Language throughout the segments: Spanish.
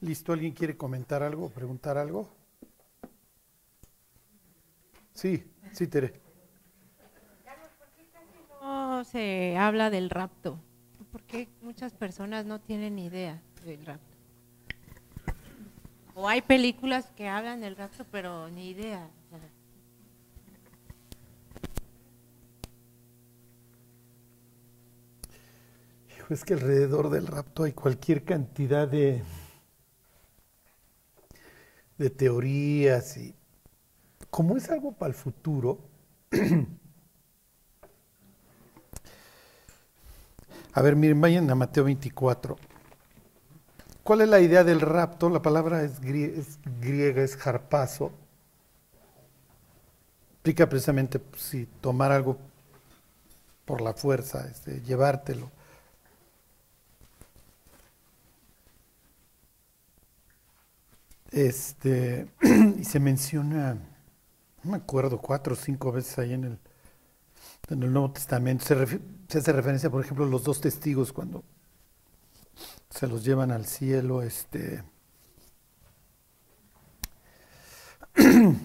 Listo, ¿alguien quiere comentar algo preguntar algo? Sí, sí, Tere. No se habla del rapto. ¿Por qué muchas personas no tienen idea del rapto? O hay películas que hablan del rapto, pero ni idea. Es que alrededor del rapto hay cualquier cantidad de, de teorías y como es algo para el futuro, a ver, miren, vayan a Mateo 24. ¿Cuál es la idea del rapto? La palabra es, griega, es harpazo. Explica precisamente pues, si tomar algo por la fuerza, este, llevártelo. Este, y se menciona, no me acuerdo, cuatro o cinco veces ahí en el, en el Nuevo Testamento. Se, hace referencia, por ejemplo, a los dos testigos cuando se los llevan al cielo. Este,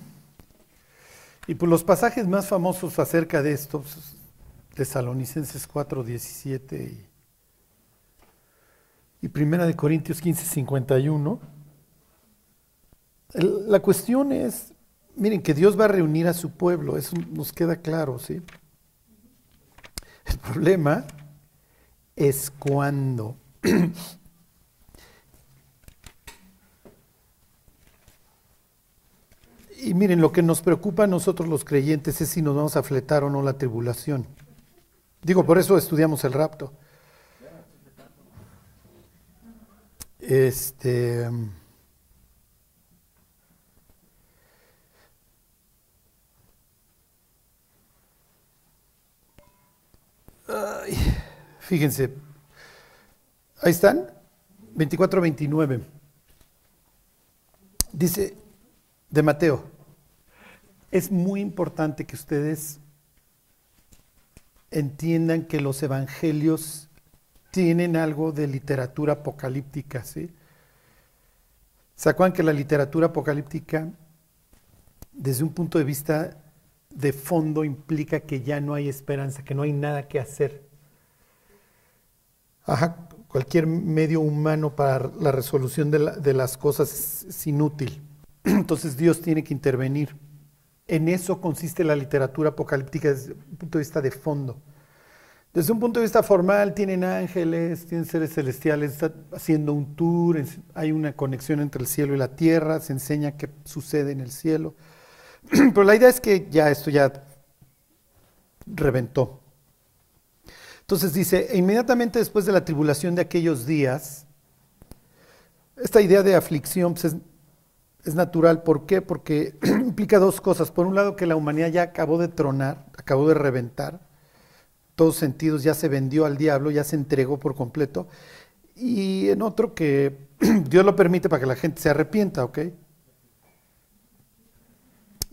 y por los pasajes más famosos acerca de esto, pues, Tesalonicenses 4, 17 y, y Primera de Corintios 15, 51 la cuestión es, miren, que Dios va a reunir a su pueblo, eso nos queda claro, ¿sí? El problema es cuando. y miren, lo que nos preocupa a nosotros los creyentes es si nos vamos a fletar o no la tribulación. Digo, por eso estudiamos el rapto. Este. Fíjense, ahí están, 24-29. Dice de Mateo, es muy importante que ustedes entiendan que los evangelios tienen algo de literatura apocalíptica, ¿sí? ¿Se que la literatura apocalíptica, desde un punto de vista de fondo implica que ya no hay esperanza, que no hay nada que hacer. Ajá, cualquier medio humano para la resolución de, las cosas es, inútil. Entonces Dios tiene que intervenir. En eso consiste la literatura apocalíptica desde un punto de vista de fondo. Desde un punto de vista formal, tienen ángeles, tienen seres celestiales, está haciendo un tour, hay una conexión entre el cielo y la tierra, se enseña qué sucede en el cielo. Pero la idea es que ya esto ya reventó. Entonces dice, e inmediatamente después de la tribulación de aquellos días, esta idea de aflicción pues, es, es, natural. ¿Por qué? Porque implica dos cosas. Por un lado, que la humanidad ya acabó de tronar, acabó de reventar. Todos sentidos ya se vendió al diablo, ya se entregó por completo. Y en otro que Dios lo permite para que la gente se arrepienta, ¿ok?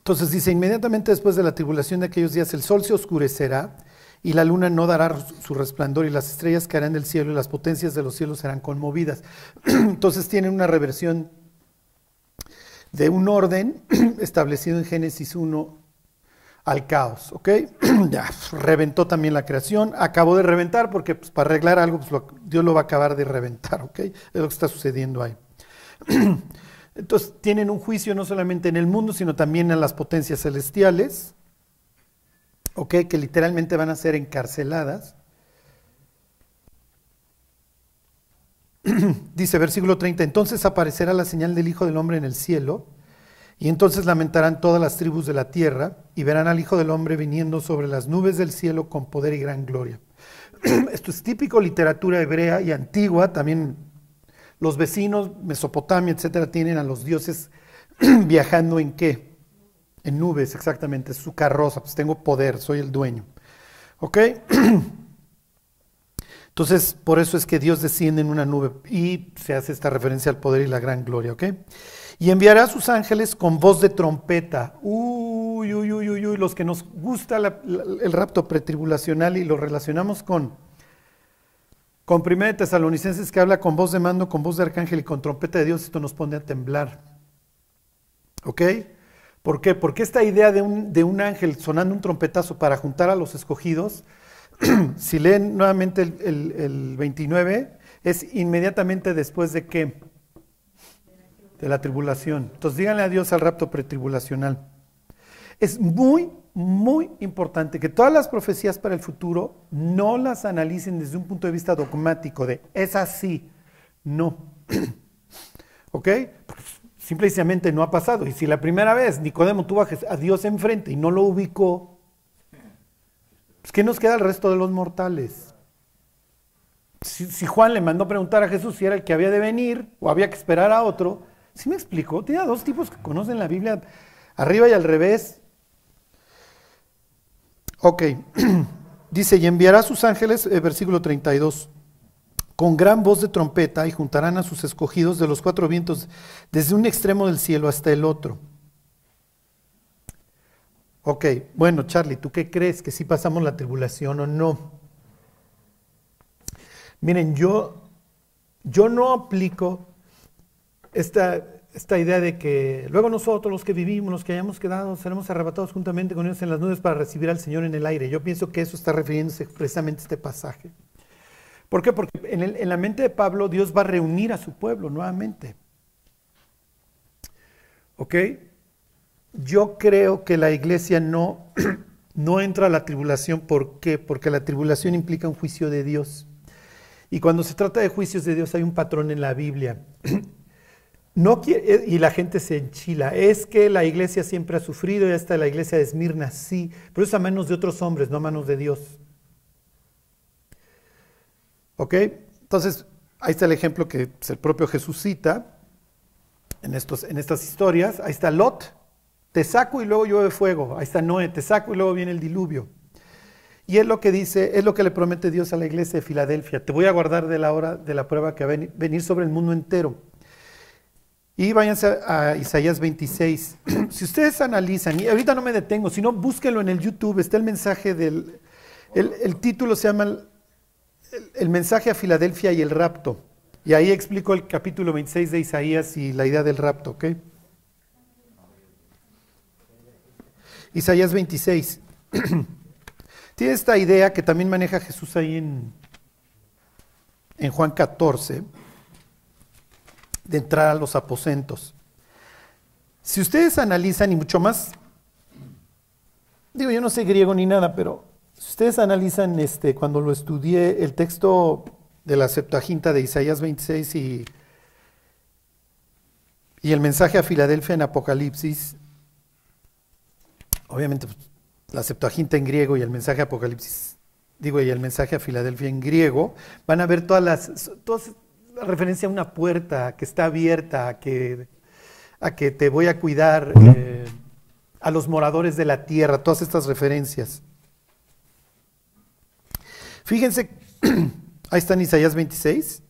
Entonces dice, inmediatamente después de la tribulación de aquellos días el sol se oscurecerá y la luna no dará su resplandor y las estrellas caerán del cielo y las potencias de los cielos serán conmovidas. Entonces tienen una reversión de un orden establecido en Génesis 1 al caos, ¿ok? ya reventó también la creación, acabó de reventar porque pues, para arreglar algo pues, Dios lo va a acabar de reventar, ¿ok? Es lo que está sucediendo ahí. Entonces tienen un juicio no solamente en el mundo, sino también en las potencias celestiales, que literalmente van a ser encarceladas. Dice versículo 30, entonces aparecerá la señal del Hijo del Hombre en el cielo, y entonces lamentarán todas las tribus de la tierra, y verán al Hijo del Hombre viniendo sobre las nubes del cielo con poder y gran gloria. Esto es típico literatura hebrea y antigua, también los vecinos, Mesopotamia, etcétera, tienen a los dioses viajando en qué? En nubes, exactamente, su carroza, pues tengo poder, soy el dueño. ¿Ok? Entonces, por eso es que Dios desciende en una nube y se hace esta referencia al poder y la gran gloria, ¿ok? Y enviará a sus ángeles con voz de trompeta. Uy, uy, uy, uy, uy, los que nos gusta el rapto pretribulacional y lo relacionamos con Con 1 Tesalonicenses que habla con voz de mando, con voz de arcángel y con trompeta de Dios, esto nos pone a temblar. ¿Ok? ¿Por qué? Porque esta idea de un, de un ángel sonando un trompetazo para juntar a los escogidos, si leen nuevamente el, el 29, es inmediatamente después de qué? De la tribulación. Entonces díganle adiós al rapto pretribulacional. Es muy, muy importante que todas las profecías para el futuro no las analicen desde un punto de vista dogmático de es así. No. ¿Ok? Simplemente no ha pasado. Y si la primera vez Nicodemo tuvo a Dios enfrente y no lo ubicó, pues ¿qué nos queda el resto de los mortales? si, Juan le mandó preguntar a Jesús si era el que había de venir o había que esperar a otro, ¿sí me explicó? Tenía dos tipos que conocen la Biblia arriba y al revés. Ok, dice, y enviará a sus ángeles, eh, versículo 32, con gran voz de trompeta y juntarán a sus escogidos de los cuatro vientos desde un extremo del cielo hasta el otro. Ok, bueno, Charlie, ¿tú qué crees? ¿Que si pasamos la tribulación o no? Miren, yo, yo no aplico esta, esta idea de que luego nosotros, los que vivimos, los que hayamos quedado, seremos arrebatados juntamente con ellos en las nubes para recibir al Señor en el aire. Yo pienso que eso está refiriéndose expresamente a este pasaje. ¿Por qué? Porque en, en la mente de Pablo Dios va a reunir a su pueblo nuevamente. ¿Ok? Yo creo que la iglesia no, no entra a la tribulación. ¿Por qué? Porque la tribulación implica un juicio de Dios. Y cuando se trata de juicios de Dios hay un patrón en la Biblia. No quiere, y la gente se enchila. Es que la iglesia siempre ha sufrido, y hasta la iglesia de Esmirna, sí, pero es a manos de otros hombres, no a manos de Dios. ¿Ok? Entonces, ahí está el ejemplo que pues, el propio Jesús cita en, estos, en estas historias. Ahí está Lot, te saco y luego llueve fuego. Ahí está Noé, te saco y luego viene el diluvio. Y es lo que dice, es lo que le promete Dios a la iglesia de Filadelfia. Te voy a guardar de la hora de la prueba que va a venir sobre el mundo entero. Y váyanse a Isaías 26. si ustedes analizan, y ahorita no me detengo, sino búsquenlo en el YouTube, está el mensaje del, el, título se llama el, el, mensaje a Filadelfia y el rapto. Y ahí explico el capítulo 26 de Isaías y la idea del rapto, ¿ok? Isaías 26. Tiene esta idea que también maneja Jesús ahí en, en Juan 14, de entrar a los aposentos. Si ustedes analizan, y mucho más, digo, yo no sé griego ni nada, pero si ustedes analizan este, cuando lo estudié, el texto de la Septuaginta de Isaías 26 y, y el mensaje a Filadelfia en Apocalipsis, obviamente pues, la Septuaginta en griego y el mensaje a Apocalipsis, digo, y el mensaje a Filadelfia en griego, van a ver todas las, todas referencia a una puerta que está abierta, a que, a que te voy a cuidar, eh, a los moradores de la tierra, todas estas referencias. Fíjense, ahí está en Isaías 26.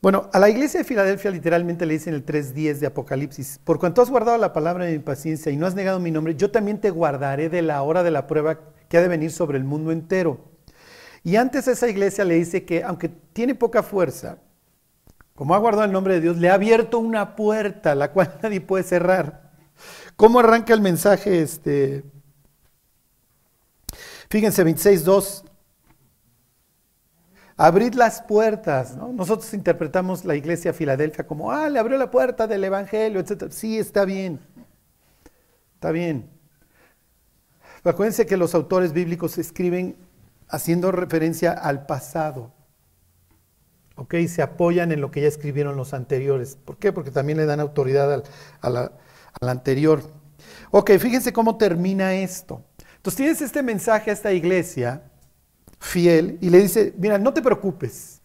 Bueno, a la iglesia de Filadelfia literalmente le dicen el 3.10 de Apocalipsis, por cuanto has guardado la palabra de mi paciencia y no has negado mi nombre, yo también te guardaré de la hora de la prueba que ha de venir sobre el mundo entero. Y antes esa iglesia le dice que aunque tiene poca fuerza, como ha guardado el nombre de Dios, le ha abierto una puerta la cual nadie puede cerrar. ¿Cómo arranca el mensaje? Este? Fíjense, 26.2, abrid las puertas. ¿no? Nosotros interpretamos la iglesia Filadelfia como, ah, le abrió la puerta del Evangelio, etc. Sí, está bien. Está bien. Pero acuérdense que los autores bíblicos escriben haciendo referencia al pasado. ¿Ok? Se apoyan en lo que ya escribieron los anteriores. ¿Por qué? Porque también le dan autoridad al, al anterior. Ok, fíjense cómo termina esto. Entonces tienes este mensaje a esta iglesia fiel y le dice, mira, no te preocupes.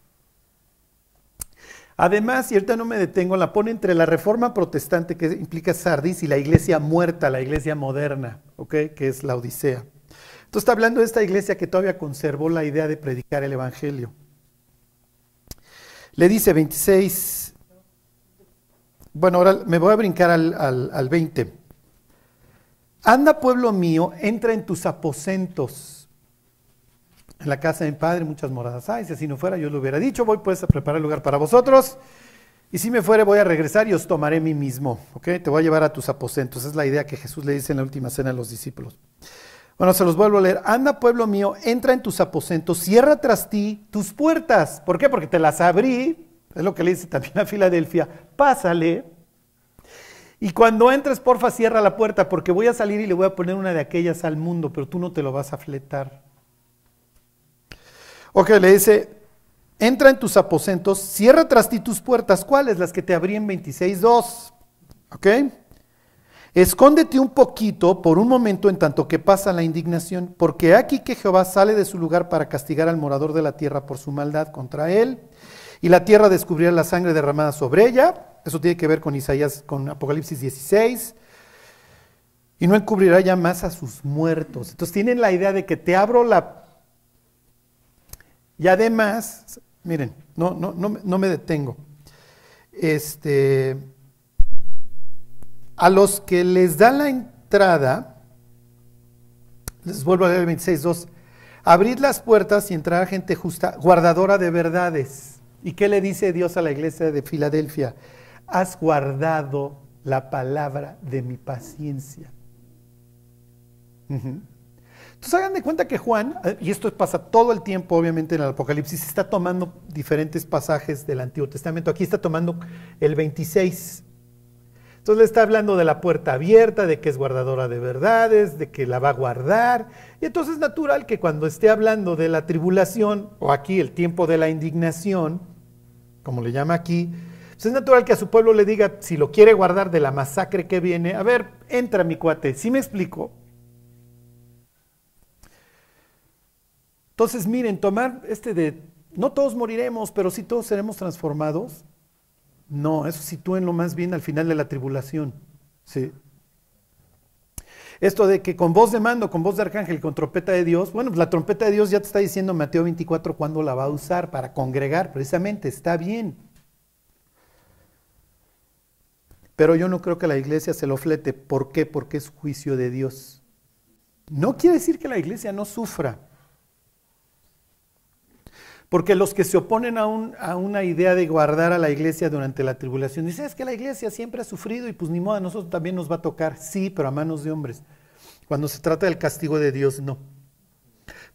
Además, y ahorita no me detengo, la pone entre la reforma protestante que implica Sardis y la iglesia muerta, la iglesia moderna, ¿ok? Que es la Odisea. Entonces está hablando de esta iglesia que todavía conservó la idea de predicar el Evangelio. Le dice 26, bueno, ahora me voy a brincar al, al, al 20. Anda pueblo mío, entra en tus aposentos En la casa de mi padre muchas moradas hay, si así no fuera yo lo hubiera dicho, voy pues a preparar lugar para vosotros. Y si me fuere voy a regresar y os tomaré mí mismo, ¿ok? Te voy a llevar a tus aposentos. Es la idea que Jesús le dice en la última cena a los discípulos. Bueno, se los vuelvo a leer. Anda, pueblo mío, entra en tus aposentos, cierra tras ti tus puertas. ¿Por qué? Porque te las abrí. Es lo que le dice también a Filadelfia. Pásale. Y cuando entres, porfa, cierra la puerta, porque voy a salir y le voy a poner una de aquellas al mundo, pero tú no te lo vas a fletar. Ok, le dice, entra en tus aposentos, cierra tras ti tus puertas. ¿Cuáles? Las que te abrí en 26.2. ¿Ok? Escóndete un poquito por un momento en tanto que pasa la indignación, porque aquí que Jehová sale de su lugar para castigar al morador de la tierra por su maldad contra él, y la tierra descubrirá la sangre derramada sobre ella. Eso tiene que ver con Isaías, con Apocalipsis 16. Y no encubrirá ya más a sus muertos. Entonces tienen la idea de que te abro la... Y además, miren, no, no, no, no me detengo. Este a los que les da la entrada, les vuelvo a leer el 26.2, abrid las puertas y entrará gente justa, guardadora de verdades. ¿Y qué le dice Dios a la iglesia de Filadelfia? Has guardado la palabra de mi paciencia. Entonces hagan de cuenta que Juan, eh, y esto pasa todo el tiempo obviamente en el Apocalipsis, está tomando diferentes pasajes del Antiguo Testamento. Aquí está tomando el 26 entonces le está hablando de la puerta abierta, de que es guardadora de verdades, de que la va a guardar. Y entonces es natural que cuando esté hablando de la tribulación, o aquí el tiempo de la indignación, como le llama aquí, pues es natural que a su pueblo le diga, si lo quiere guardar de la masacre que viene, a ver, entra mi cuate, ¿sí me explico? Entonces miren, tomar este de, no todos moriremos, pero sí todos seremos transformados, no, eso sitúenlo más bien al final de la tribulación. ¿sí? Esto de que con voz de mando, con voz de arcángel, con trompeta de Dios, bueno, pues la trompeta de Dios ya te está diciendo Mateo 24 cuándo la va a usar para congregar, precisamente, está bien. Pero yo no creo que la iglesia se lo flete. ¿Por qué? Porque es juicio de Dios. No quiere decir que la iglesia no sufra. Porque los que se oponen a, una idea de guardar a la iglesia durante la tribulación, dicen, es que la iglesia siempre ha sufrido y pues ni modo, a nosotros también nos va a tocar. Sí, pero a manos de hombres. Cuando se trata del castigo de Dios, no.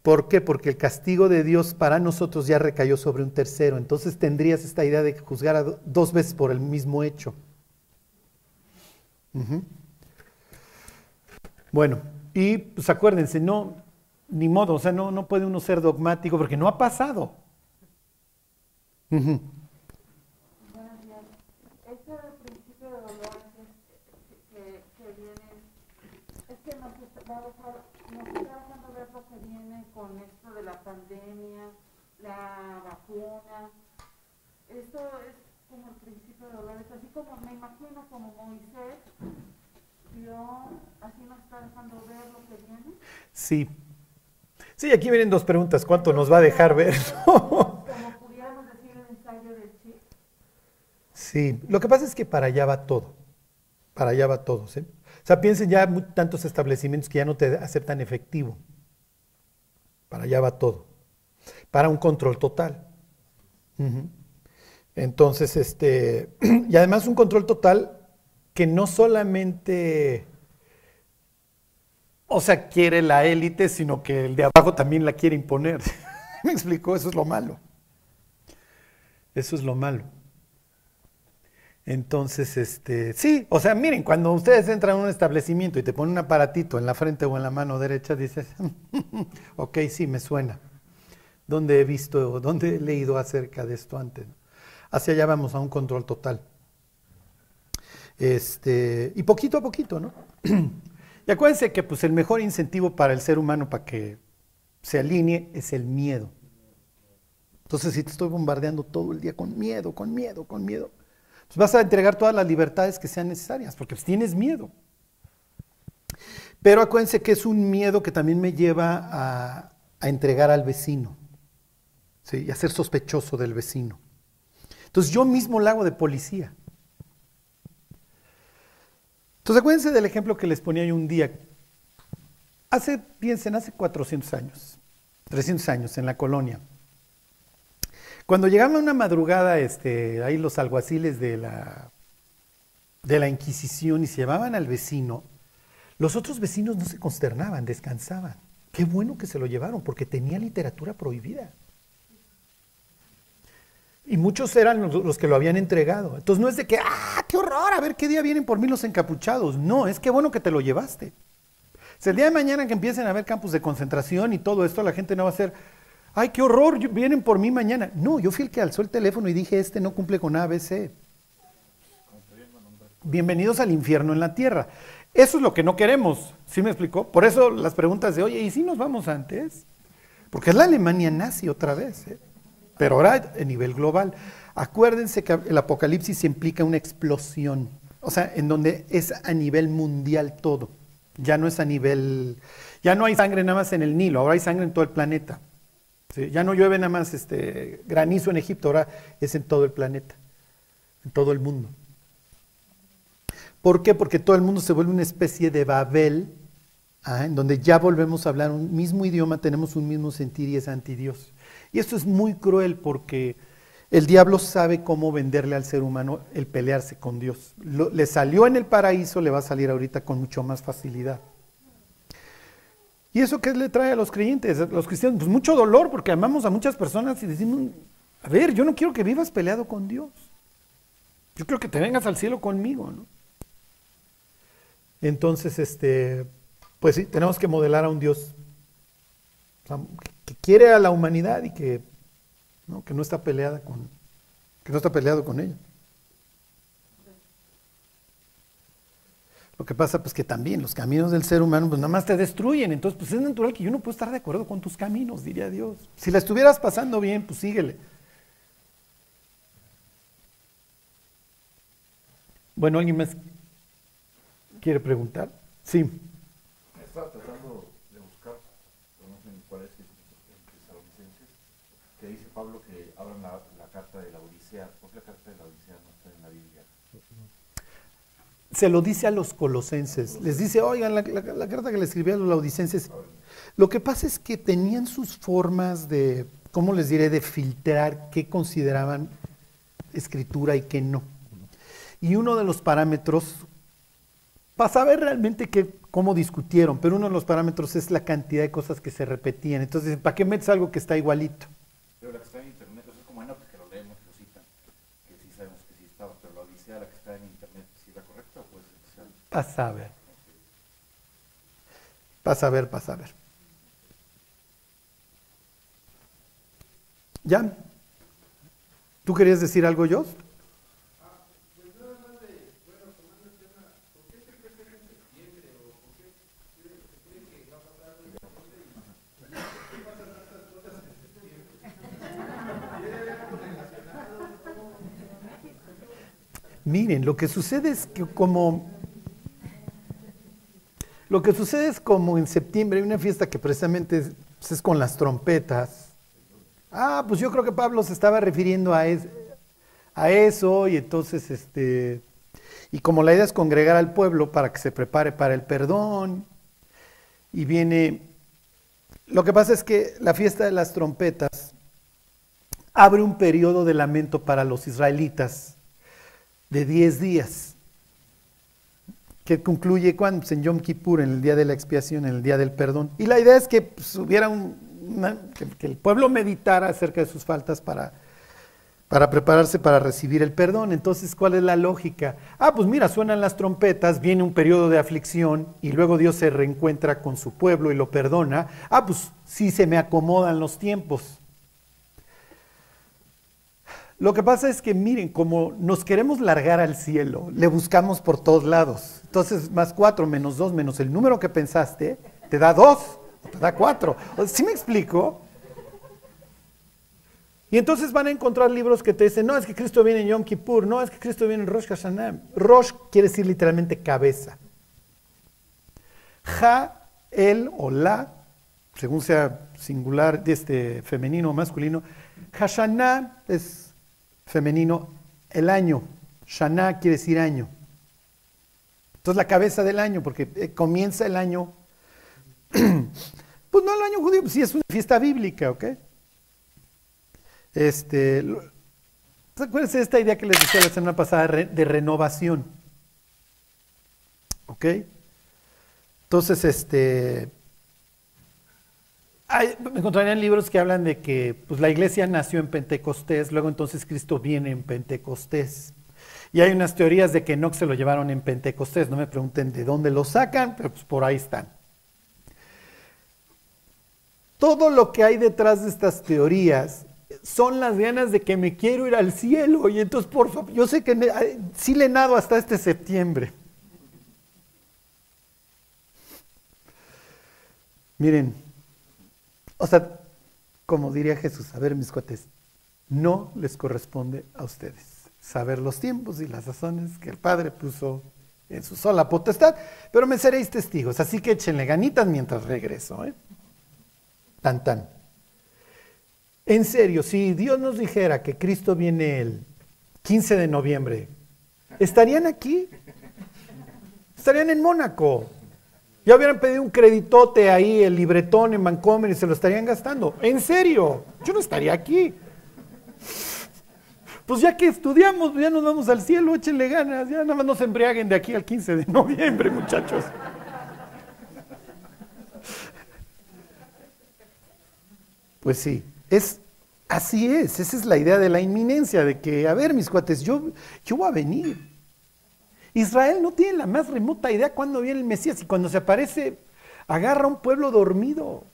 ¿Por qué? Porque el castigo de Dios para nosotros ya recayó sobre un tercero. Entonces tendrías esta idea de juzgar a dos veces por el mismo hecho. Bueno, y pues acuérdense, no, ni modo, o sea, no, no puede uno ser dogmático porque no ha pasado. Buenos días. Este principio de dolor que, que, viene, es que nos está, nos está dejando ver lo que viene con esto de la pandemia, la vacuna. Esto es como el principio de dolores, así como me imagino como Moisés vio, así nos está dejando ver lo que viene. Sí. Sí, aquí vienen dos preguntas. ¿Cuánto nos va a dejar ver? Sí, lo que pasa es que para allá va todo. Para allá va todo. ¿sí? O sea, piensen ya tantos establecimientos que ya no te aceptan efectivo. Para allá va todo. Para un control total. Entonces, este, y además un control total que no solamente, o sea, quiere la élite, sino que el de abajo también la quiere imponer. ¿Me explicó? Eso es lo malo. Eso es lo malo. Entonces, este, sí, o sea, miren, cuando ustedes entran a un establecimiento y te ponen un aparatito en la frente o en la mano derecha, dices, ok, sí, me suena. ¿Dónde he visto, dónde he leído acerca de esto antes? Hacia allá vamos a un control total. Este, y poquito a poquito, ¿no? y acuérdense que pues, el mejor incentivo para el ser humano para que se alinee es el miedo. Entonces, si te estoy bombardeando todo el día con miedo, con miedo, con miedo, vas a entregar todas las libertades que sean necesarias, porque pues, tienes miedo. Pero acuérdense que es un miedo que también me lleva a, entregar al vecino, ¿sí? y a ser sospechoso del vecino. Entonces yo mismo lo hago de policía. Entonces acuérdense del ejemplo que les ponía yo un día. Hace, piensen, hace 400 años. 300 años en la colonia. Cuando llegaba una madrugada, este, ahí los alguaciles de la, de la Inquisición y se llevaban al vecino, los otros vecinos no se consternaban, descansaban. Qué bueno que se lo llevaron, porque tenía literatura prohibida. Y muchos eran los, que lo habían entregado. Entonces no es de que, ah, qué horror, a ver qué día vienen por mí los encapuchados. No, es que bueno que te lo llevaste. Si el día de mañana que empiecen a haber campos de concentración y todo esto, la gente no va a ser, ay, qué horror, vienen por mí mañana. No, yo fui el que alzó el teléfono y dije, este no cumple con ABC. Bienvenidos al infierno en la tierra. Eso es lo que no queremos, ¿sí me explicó? Por eso las preguntas de, oye, ¿y si nos vamos antes? Porque es la Alemania nazi otra vez, ¿eh? pero ahora a nivel global. Acuérdense que el apocalipsis implica una explosión, o sea, en donde es a nivel mundial todo. Ya no es a nivel, ya no hay sangre nada más en el Nilo, ahora hay sangre en todo el planeta. Ya no llueve nada más este, granizo en Egipto, ahora es en todo el planeta, en todo el mundo. ¿Por qué? Porque todo el mundo se vuelve una especie de Babel, ¿ah? en donde ya volvemos a hablar un mismo idioma, tenemos un mismo sentir y es anti Dios. Y esto es muy cruel porque el diablo sabe cómo venderle al ser humano el pelearse con Dios. Le salió en el paraíso, le va a salir ahorita con mucho más facilidad. ¿Y eso qué le trae a los creyentes, los cristianos? Pues mucho dolor porque amamos a muchas personas y decimos, a ver, yo no quiero que vivas peleado con Dios. Yo quiero que te vengas al cielo conmigo, ¿no? Entonces, este, pues sí, tenemos que modelar a un Dios que quiere a la humanidad y que no, que no está peleada con, que no está peleado con ella. Lo que pasa pues que también los caminos del ser humano pues nada más te destruyen, entonces pues es natural que yo no puedo estar de acuerdo con tus caminos, diría Dios. Si la estuvieras pasando bien, pues síguele. Bueno, ¿alguien más quiere preguntar? Sí. Estaba tratando de buscar, no sé cuál es, en Tesalonicenses, que dice Pablo que abran la, la, carta de la Odisea. ¿Por qué la carta de la Odisea no está en la Biblia? Se lo dice a los colosenses. Les dice, oigan, la, carta que le escribía a los laudicenses. Lo que pasa es que tenían sus formas de, ¿cómo les diré?, de filtrar qué consideraban escritura y qué no. Y uno de los parámetros, para saber realmente qué, cómo discutieron, pero uno de los parámetros es la cantidad de cosas que se repetían. Entonces, ¿para qué metes algo que está igualito? Pero la que está en internet, eso es como Enoch, que lo leemos, que lo citan, que sí sabemos que sí estaba, pero la Odisea, la que está en internet, ¿sí era correcta o puede ser Pasa a ver. Pasa a ver, pasa a ver. ¿Ya? ¿Tú querías decir algo, Jos? Miren, lo que sucede es que como lo que sucede es como en septiembre hay una fiesta que precisamente es, pues es con las trompetas. Ah, pues yo creo que Pablo se estaba refiriendo a, a eso y entonces este y como la idea es congregar al pueblo para que se prepare para el perdón y viene lo que pasa es que la fiesta de las trompetas abre un periodo de lamento para los israelitas de 10 días, que concluye cuando pues, en Yom Kippur, en el día de la expiación, en el día del perdón. Y la idea es que pues, un, que, el pueblo meditara acerca de sus faltas para, para prepararse para recibir el perdón. Entonces, ¿cuál es la lógica? Ah, pues mira, suenan las trompetas, viene un periodo de aflicción y luego Dios se reencuentra con su pueblo y lo perdona. Ah, pues sí se me acomodan los tiempos. Lo que pasa es que miren, como nos queremos largar al cielo, le buscamos por todos lados. Entonces, más cuatro menos dos menos el número que pensaste, te da dos, te da cuatro. ¿Sí me explico? Y entonces van a encontrar libros que te dicen, no, es que Cristo viene en Yom Kippur, no, es que Cristo viene en Rosh Hashanah. Rosh quiere decir literalmente cabeza. Ja, el o la, según sea singular, este, femenino o masculino, Hashanah es femenino, el año. Shana quiere decir año. Entonces la cabeza del año, porque comienza el año Pues no el año judío, pues sí es una fiesta bíblica, ¿ok? Este, lo- ¿se acuerdan de esta idea que les decía la semana pasada de renovación? ¿Ok? Entonces, este, me encontrarían libros que hablan de que pues, la iglesia nació en Pentecostés, luego entonces Cristo viene en Pentecostés. Y hay unas teorías de que no se lo llevaron en Pentecostés, no me pregunten de dónde lo sacan, pero pues por ahí están. Todo lo que hay detrás de estas teorías son las ganas de que me quiero ir al cielo. Y entonces, por favor, yo sé que ay, sí le nado hasta este septiembre. Miren, o sea, como diría Jesús, a ver mis cuates, no les corresponde a ustedes saber los tiempos y las razones que el Padre puso en su sola potestad, pero me seréis testigos, así que échenle ganitas mientras regreso. ¿eh? Tan tan. En serio, si Dios nos dijera que Cristo viene el 15 de noviembre, ¿estarían aquí? Estarían en Mónaco. Ya hubieran pedido un creditote ahí, el libretón en Vancomer y se lo estarían gastando. En serio, yo no estaría aquí. Pues ya que estudiamos, ya nos vamos al cielo, échenle ganas, ya nada más no se embriaguen de aquí al 15 de noviembre, muchachos. Pues sí, es así es, esa es la idea de la inminencia, de que, a ver, mis cuates, yo, yo voy a venir. Israel no tiene la más remota idea cuándo viene el Mesías y cuando se aparece, agarra a un pueblo dormido,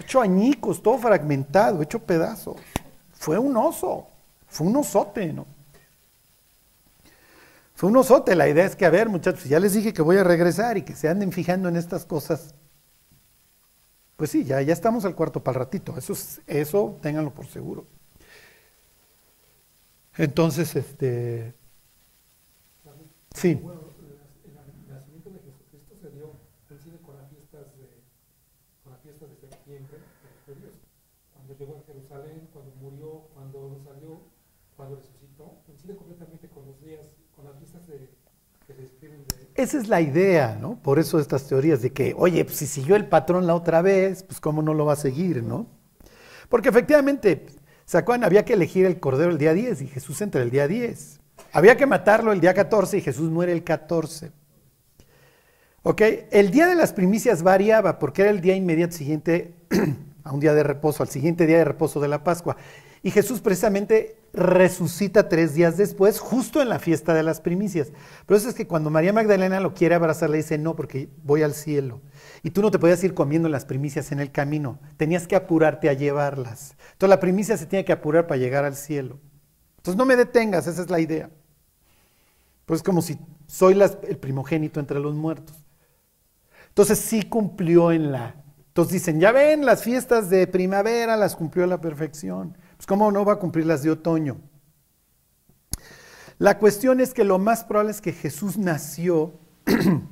hecho añicos, todo fragmentado, hecho pedazos. Fue un oso, fue un osote, ¿no? Fue un osote. La idea es que, a ver, muchachos, ya les dije que voy a regresar y que se anden fijando en estas cosas. Pues sí, ya, ya estamos al cuarto para el ratito. Eso, es- eso ténganlo por seguro. Entonces, este. Sí. Bueno, el nacimiento de Jesucristo se dio, coincide con las fiestas de, con las fiestas de septiembre de. Cuando llegó a Jerusalén, cuando murió, cuando salió, cuando resucitó, coincide completamente con los días, con las fiestas de, que se describen de, Esa es la idea, ¿no? Por eso estas teorías de que, oye, pues si siguió el patrón la otra vez, pues cómo no lo va a seguir, ¿no? Porque efectivamente, ¿se acuerdan? Había que elegir el cordero el día 10 y Jesús entra el día 10. Había que matarlo el día 14 y Jesús muere el 14. ¿Ok? El día de las primicias variaba porque era el día inmediato siguiente a un día de reposo, al siguiente día de reposo de la Pascua. Y Jesús precisamente resucita tres días después, justo en la fiesta de las primicias. Pero eso es que cuando María Magdalena lo quiere abrazar, le dice, no, porque voy al cielo. Y tú no te podías ir comiendo las primicias en el camino, tenías que apurarte a llevarlas. Entonces la primicia se tiene que apurar para llegar al cielo. Entonces no me detengas, esa es la idea. Pues es como si soy el primogénito entre los muertos. Entonces sí cumplió en la... Entonces dicen, ya ven, las fiestas de primavera las cumplió a la perfección. Pues cómo no va a cumplir las de otoño. La cuestión es que lo más probable es que Jesús nació en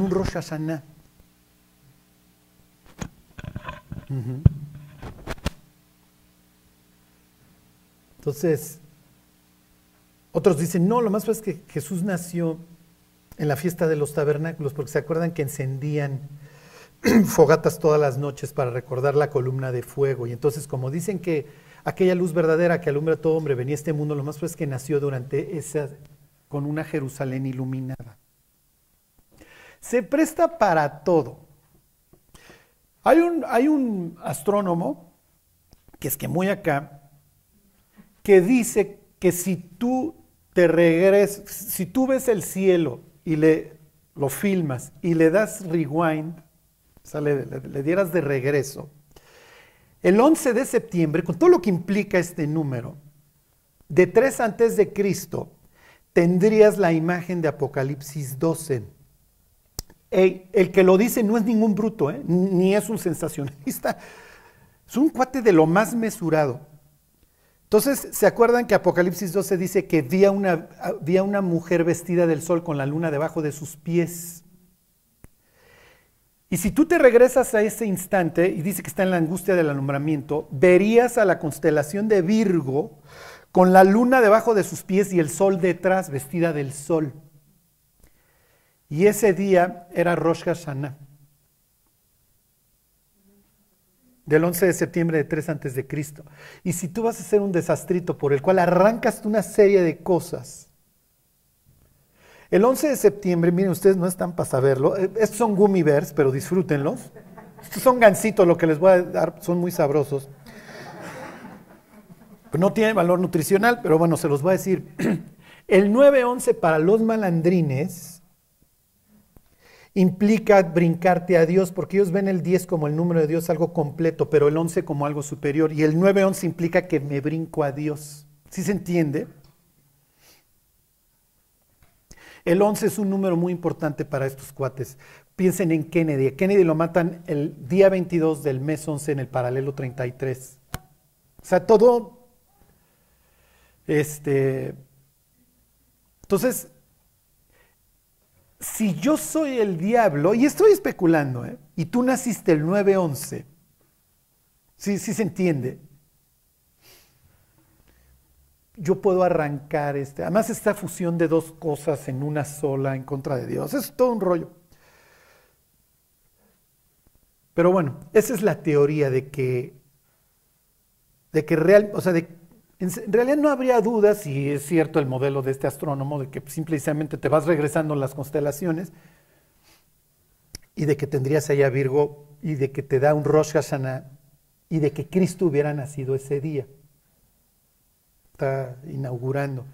un Rosh Hashanah. Entonces, otros dicen, no, lo más probable es que Jesús nació en la fiesta de los tabernáculos, porque se acuerdan que encendían fogatas todas las noches para recordar la columna de fuego. Y entonces, como dicen que aquella luz verdadera que alumbra a todo hombre venía a este mundo, lo más probable es que nació durante esa, con una Jerusalén iluminada. Se presta para todo. Hay un, hay un astrónomo, que es que muy acá, que dice que si tú te regresas, si tú ves el cielo y le, lo filmas y le das rewind, o le, dieras de regreso, el 11 de septiembre, con todo lo que implica este número, de 3 antes de Cristo, tendrías la imagen de Apocalipsis 12. Ey, el que lo dice no es ningún bruto, ¿eh? ni es un sensacionalista, es un cuate de lo más mesurado. Entonces, ¿se acuerdan que Apocalipsis 12 dice que vi a una, una mujer vestida del sol con la luna debajo de sus pies? Y si tú te regresas a ese instante y dice que está en la angustia del alumbramiento, verías a la constelación de Virgo con la luna debajo de sus pies y el sol detrás, vestida del sol. Y ese día era Rosh Hashanah. Del 11 de septiembre de 3 antes de Cristo. Y si tú vas a hacer un desastrito por el cual arrancas una serie de cosas, el 11 de septiembre, miren, ustedes no están para saberlo, eh, estos son gummy bears, pero disfrútenlos. Estos son gansitos, lo que les voy a dar, son muy sabrosos. No tienen valor nutricional, pero bueno, se los voy a decir. El 9-11 para los malandrines implica brincarte a Dios, porque ellos ven el 10 como el número de Dios, algo completo, pero el 11 como algo superior. Y el 9-11 implica que me brinco a Dios. ¿Sí se entiende? El 11 es un número muy importante para estos cuates. Piensen en Kennedy. Kennedy lo matan el día 22 del mes 11 en el paralelo 33. O sea, todo... Este... Entonces, si yo soy el diablo, y estoy especulando, ¿eh? y tú naciste el 9-11, ¿sí, sí se entiende? yo puedo arrancar este. Además, esta fusión de dos cosas en una sola en contra de Dios. Es todo un rollo. Pero bueno, esa es la teoría de que, de que real, o sea, de, en, realidad no habría duda si es cierto el modelo de este astrónomo, de que simplemente te vas regresando las constelaciones y de que tendrías allá Virgo y de que te da un Rosh Hashanah y de que Cristo hubiera nacido ese día está inaugurando.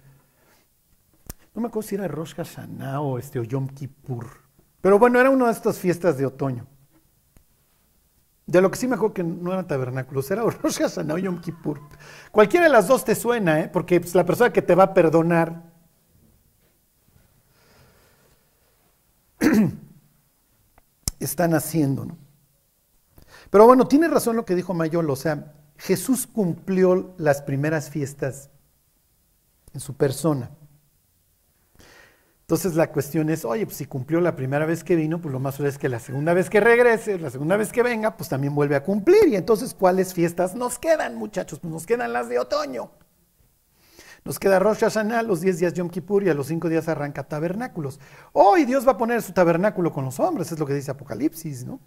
No me acuerdo si era Rosh Hashanah o, este, o Kippur. Pero bueno, era una de estas fiestas de otoño. De lo que sí me acuerdo que no eran tabernáculos, era Rosh Hashanah o Yom Kippur. Cualquiera de las dos te suena, ¿eh? porque pues, la persona que te va a perdonar están haciendo, ¿no? Pero bueno, tiene razón lo que dijo Mayol, o sea, Jesús cumplió las primeras fiestas en su persona. Entonces la cuestión es, oye, pues si cumplió la primera vez que vino, pues lo más probable es que la segunda vez que regrese, la segunda vez que venga, pues también vuelve a cumplir. Y entonces, ¿cuáles fiestas nos quedan, muchachos? Pues nos quedan las de otoño. Nos queda Rosh Hashanah, los 10 días Yom Kippur y a los 5 días arranca tabernáculos. Hoy Dios va a poner su tabernáculo con los hombres, es lo que dice Apocalipsis, ¿no?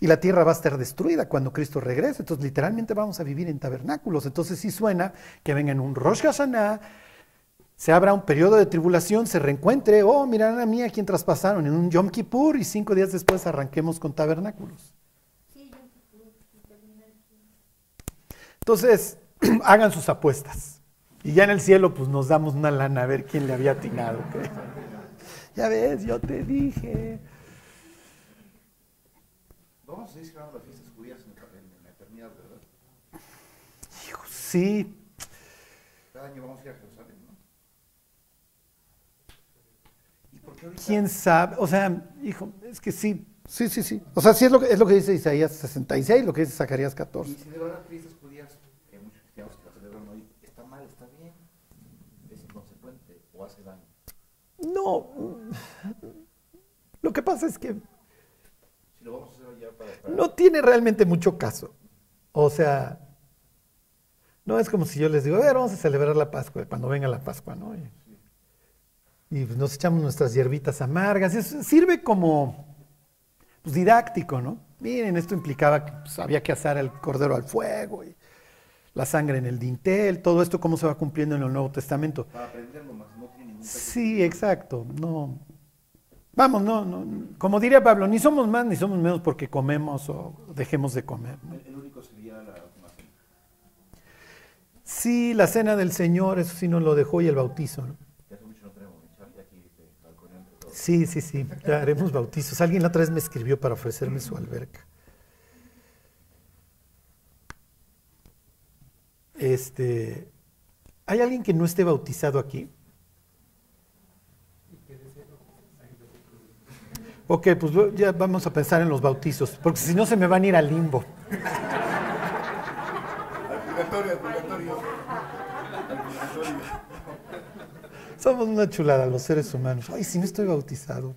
Y la tierra va a estar destruida cuando Cristo regrese. Entonces, literalmente vamos a vivir en tabernáculos. Entonces, sí suena que venga en un Rosh Hashanah, se abra un periodo de tribulación, se reencuentre, oh, mirarán a mí a quien traspasaron en un Yom Kippur y cinco días después arranquemos con tabernáculos. Entonces, hagan sus apuestas. Y ya en el cielo, pues nos damos una lana a ver quién le había atinado. Ya ves, yo te dije. Vamos a seguir las fiestas judías en, la eternidad, ¿verdad? sí. Cada año vamos a ir a Jerusalén, ¿no? ¿Y por qué ahorita? ¿Quién sabe? O sea, hijo, es que sí, sí, sí, sí. O sea, sí es lo que, es lo que dice Isaías 66, lo que dice Zacarías 14. Y celebrar las fiestas judías, que hay muchos cristianos que las celebran hoy, ¿está mal, está bien? ¿Es inconsecuente o hace daño? No, lo que pasa es que Si lo vamos a hacer ya para... para- no tiene realmente mucho caso. O sea, no es como si yo les digo, a ver, vamos a celebrar la Pascua, cuando venga la Pascua, ¿no? Y, y, pues, nos echamos nuestras hierbitas amargas. eso sirve como pues, didáctico, ¿no? Miren, esto implicaba que pues, había que asar el cordero al fuego y la sangre en el dintel, todo esto cómo se va cumpliendo en el Nuevo Testamento. Para aprenderlo más, no tiene ningún. Sí, exacto. No. Vamos, no, no. Como diría Pablo, ni somos más ni somos menos porque comemos o dejemos de comer. ¿no? El, único sería la. Sí, la cena del Señor, eso sí nos lo dejó y el bautizo. ¿no? Ya hace mucho no tenemos mi Charlie aquí este, balconeando todo. Sí, sí, sí, ya haremos bautizos. Alguien la otra vez me escribió para ofrecerme su alberca. Este, ¿hay alguien que no esté bautizado aquí? Ok, pues ya vamos a pensar en los bautizos, porque si no se me van a ir al limbo. Al purgatorio, purgatorio. Al purgatorio. Somos una chulada los seres humanos. Ay, si no estoy bautizado.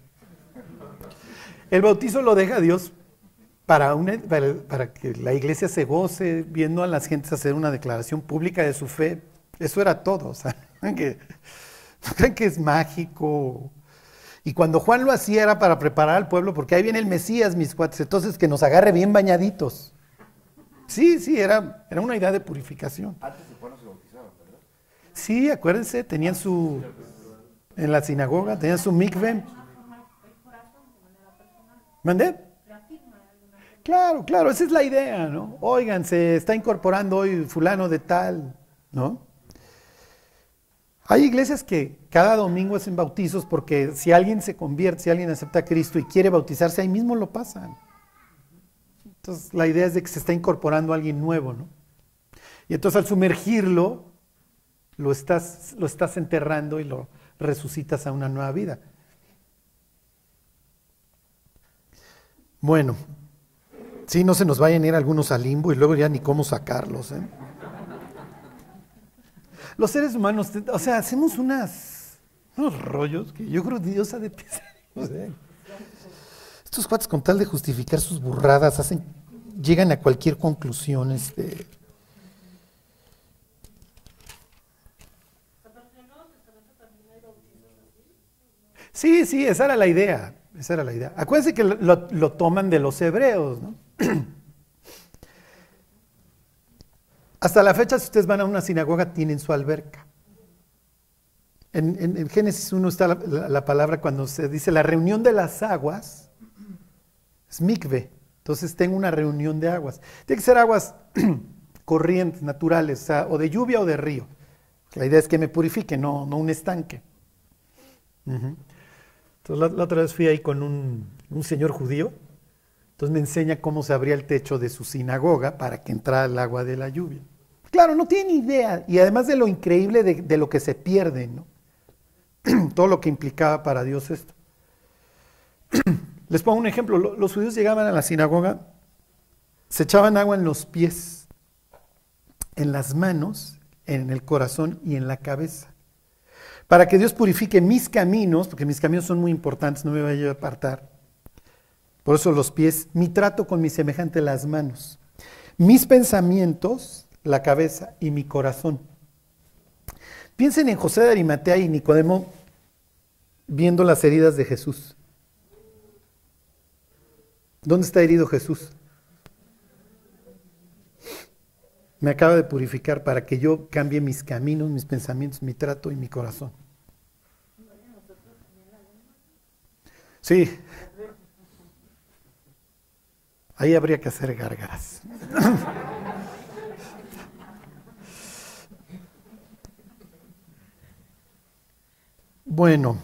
El bautizo lo deja Dios para, una- para, que la iglesia se goce viendo a las gentes hacer una declaración pública de su fe. Eso era todo. O sea, ¿no que, que es mágico. Y cuando Juan lo hacía era para preparar al pueblo, porque ahí viene el Mesías, mis cuates, entonces que nos agarre bien bañaditos. Sí, sí, era, era una idea de purificación. Antes de no se bautizaban, ¿verdad? Sí, acuérdense, tenían su, en la sinagoga, tenían su mikveh. ¿Mandé? Claro, claro, esa es la idea, ¿no? Oigan, se está incorporando hoy fulano de tal, ¿no? Hay iglesias que cada domingo hacen bautizos porque si alguien se convierte, si alguien acepta a Cristo y quiere bautizarse, ahí mismo lo pasan. Entonces la idea es de que se está incorporando alguien nuevo, ¿no? Y entonces al sumergirlo, lo estás, lo estás enterrando y lo resucitas a una nueva vida. Bueno, sí, no se nos vayan a ir algunos al limbo y luego ya ni cómo sacarlos. ¿eh? Los seres humanos, o sea, hacemos unas, unos rollos que yo creo Dios ha de pensar. sea, estos cuates con tal de justificar sus burradas hacen, llegan a cualquier conclusión. Este, Sí, sí, esa era la idea. Esa era la idea. Acuérdense que lo, toman de los hebreos, ¿no? Hasta la fecha, si ustedes van a una sinagoga, tienen su alberca. En, Génesis 1 está la, la- la palabra cuando se dice la reunión de las aguas, es mikve. Entonces tengo una reunión de aguas. Tiene que ser aguas corrientes, naturales, o, de lluvia o de río. La idea es que me purifique, no, no un estanque. Ujú. La, otra vez fui ahí con un, un señor judío, entonces me enseña cómo se abría el techo de su sinagoga para que entrara el agua de la lluvia. Claro, no tiene idea, y además de lo increíble de, lo que se pierde, ¿no? Todo lo que implicaba para Dios esto. Les pongo un ejemplo, lo- los judíos llegaban a la sinagoga, se echaban agua en los pies, en las manos, en el corazón y en la cabeza para que Dios purifique mis caminos, porque mis caminos son muy importantes, no me vaya a apartar. Por eso los pies, mi trato con mi semejante, las manos, mis pensamientos, la cabeza y mi corazón. Piensen en José de Arimatea y Nicodemo viendo las heridas de Jesús. ¿Dónde está herido Jesús? Me acaba de purificar para que yo cambie mis caminos, mis pensamientos, mi trato y mi corazón. Sí. Ahí habría que hacer gárgaras. Bueno.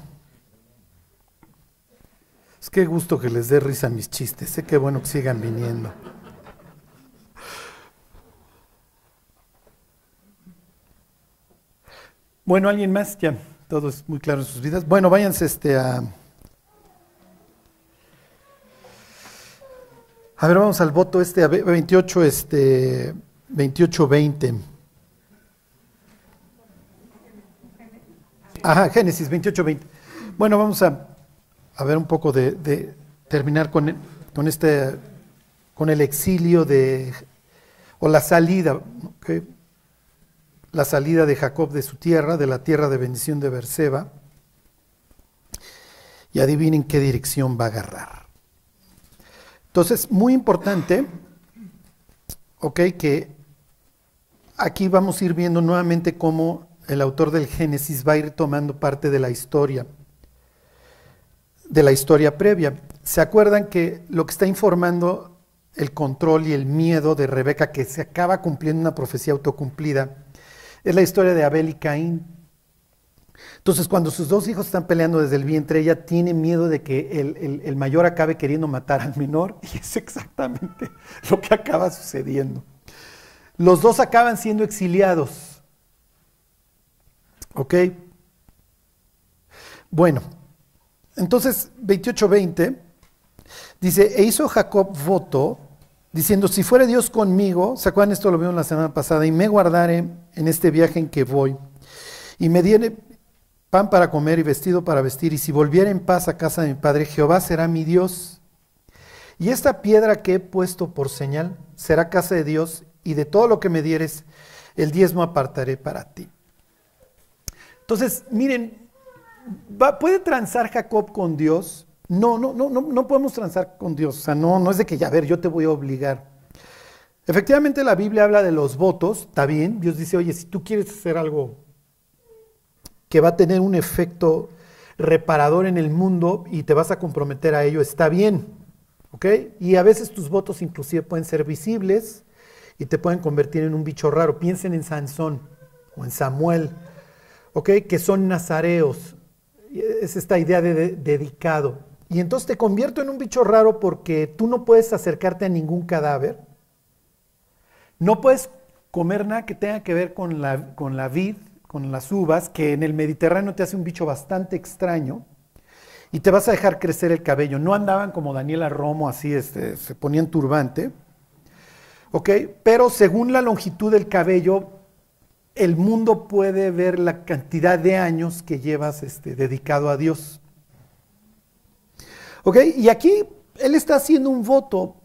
Es que gusto que les dé risa mis chistes. Sé que bueno que sigan viniendo. Bueno, ¿alguien más? Ya, todo es muy claro en sus vidas. Bueno, váyanse este a... A ver, vamos al voto este, a ve- 28, este, 28, 20. Ajá, Génesis 28, 20. Bueno, vamos a, a ver un poco de, de terminar con, con este, con el exilio de, o la salida, ¿ok? La salida de Jacob de su tierra, de la tierra de bendición de Berseba, y adivinen qué dirección va a agarrar. Entonces, muy importante, ok, que aquí vamos a ir viendo nuevamente cómo el autor del Génesis va a ir tomando parte de la historia, de la historia previa. ¿Se acuerdan que lo que está informando el control y el miedo de Rebeca, que se acaba cumpliendo una profecía autocumplida, es la historia de Abel y Caín. Entonces, cuando sus dos hijos están peleando desde el vientre, ella tiene miedo de que el, mayor acabe queriendo matar al menor, y es exactamente lo que acaba sucediendo. Los dos acaban siendo exiliados. ¿Ok? Bueno, entonces 28:20 dice, e hizo Jacob voto, diciendo, si fuere Dios conmigo, ¿se acuerdan? Esto lo vimos la semana pasada, y me guardare en este viaje en que voy, y me diere pan para comer y vestido para vestir, y si volviera en paz a casa de mi padre, Jehová será mi Dios. Y esta piedra que he puesto por señal será casa de Dios, y de todo lo que me dieres, el diezmo apartaré para ti. Entonces, miren, va- ¿puede transar Jacob con Dios? No, no, no, no, no podemos transar con Dios. O sea, no, no es de que, ya a ver, yo te voy a obligar. Efectivamente, la Biblia habla de los votos, está bien. Dios dice, oye, si tú quieres hacer algo que va a tener un efecto reparador en el mundo y te vas a comprometer a ello, está bien. ¿Ok? Y a veces tus votos inclusive pueden ser visibles y te pueden convertir en un bicho raro. Piensen en Sansón o en Samuel, ¿ok? Que son nazareos. Es esta idea de, de- dedicado. Y entonces te convierto en un bicho raro porque tú no puedes acercarte a ningún cadáver. No puedes comer nada que tenga que ver con la, con la vid, con las uvas, que en el Mediterráneo te hace un bicho bastante extraño. Y te vas a dejar crecer el cabello. No andaban como Daniela Romo, así este, se ponían turbante. ¿Ok? Pero según la longitud del cabello, el mundo puede ver la cantidad de años que llevas este, dedicado a Dios. ¿Ok? Y aquí él está haciendo un voto,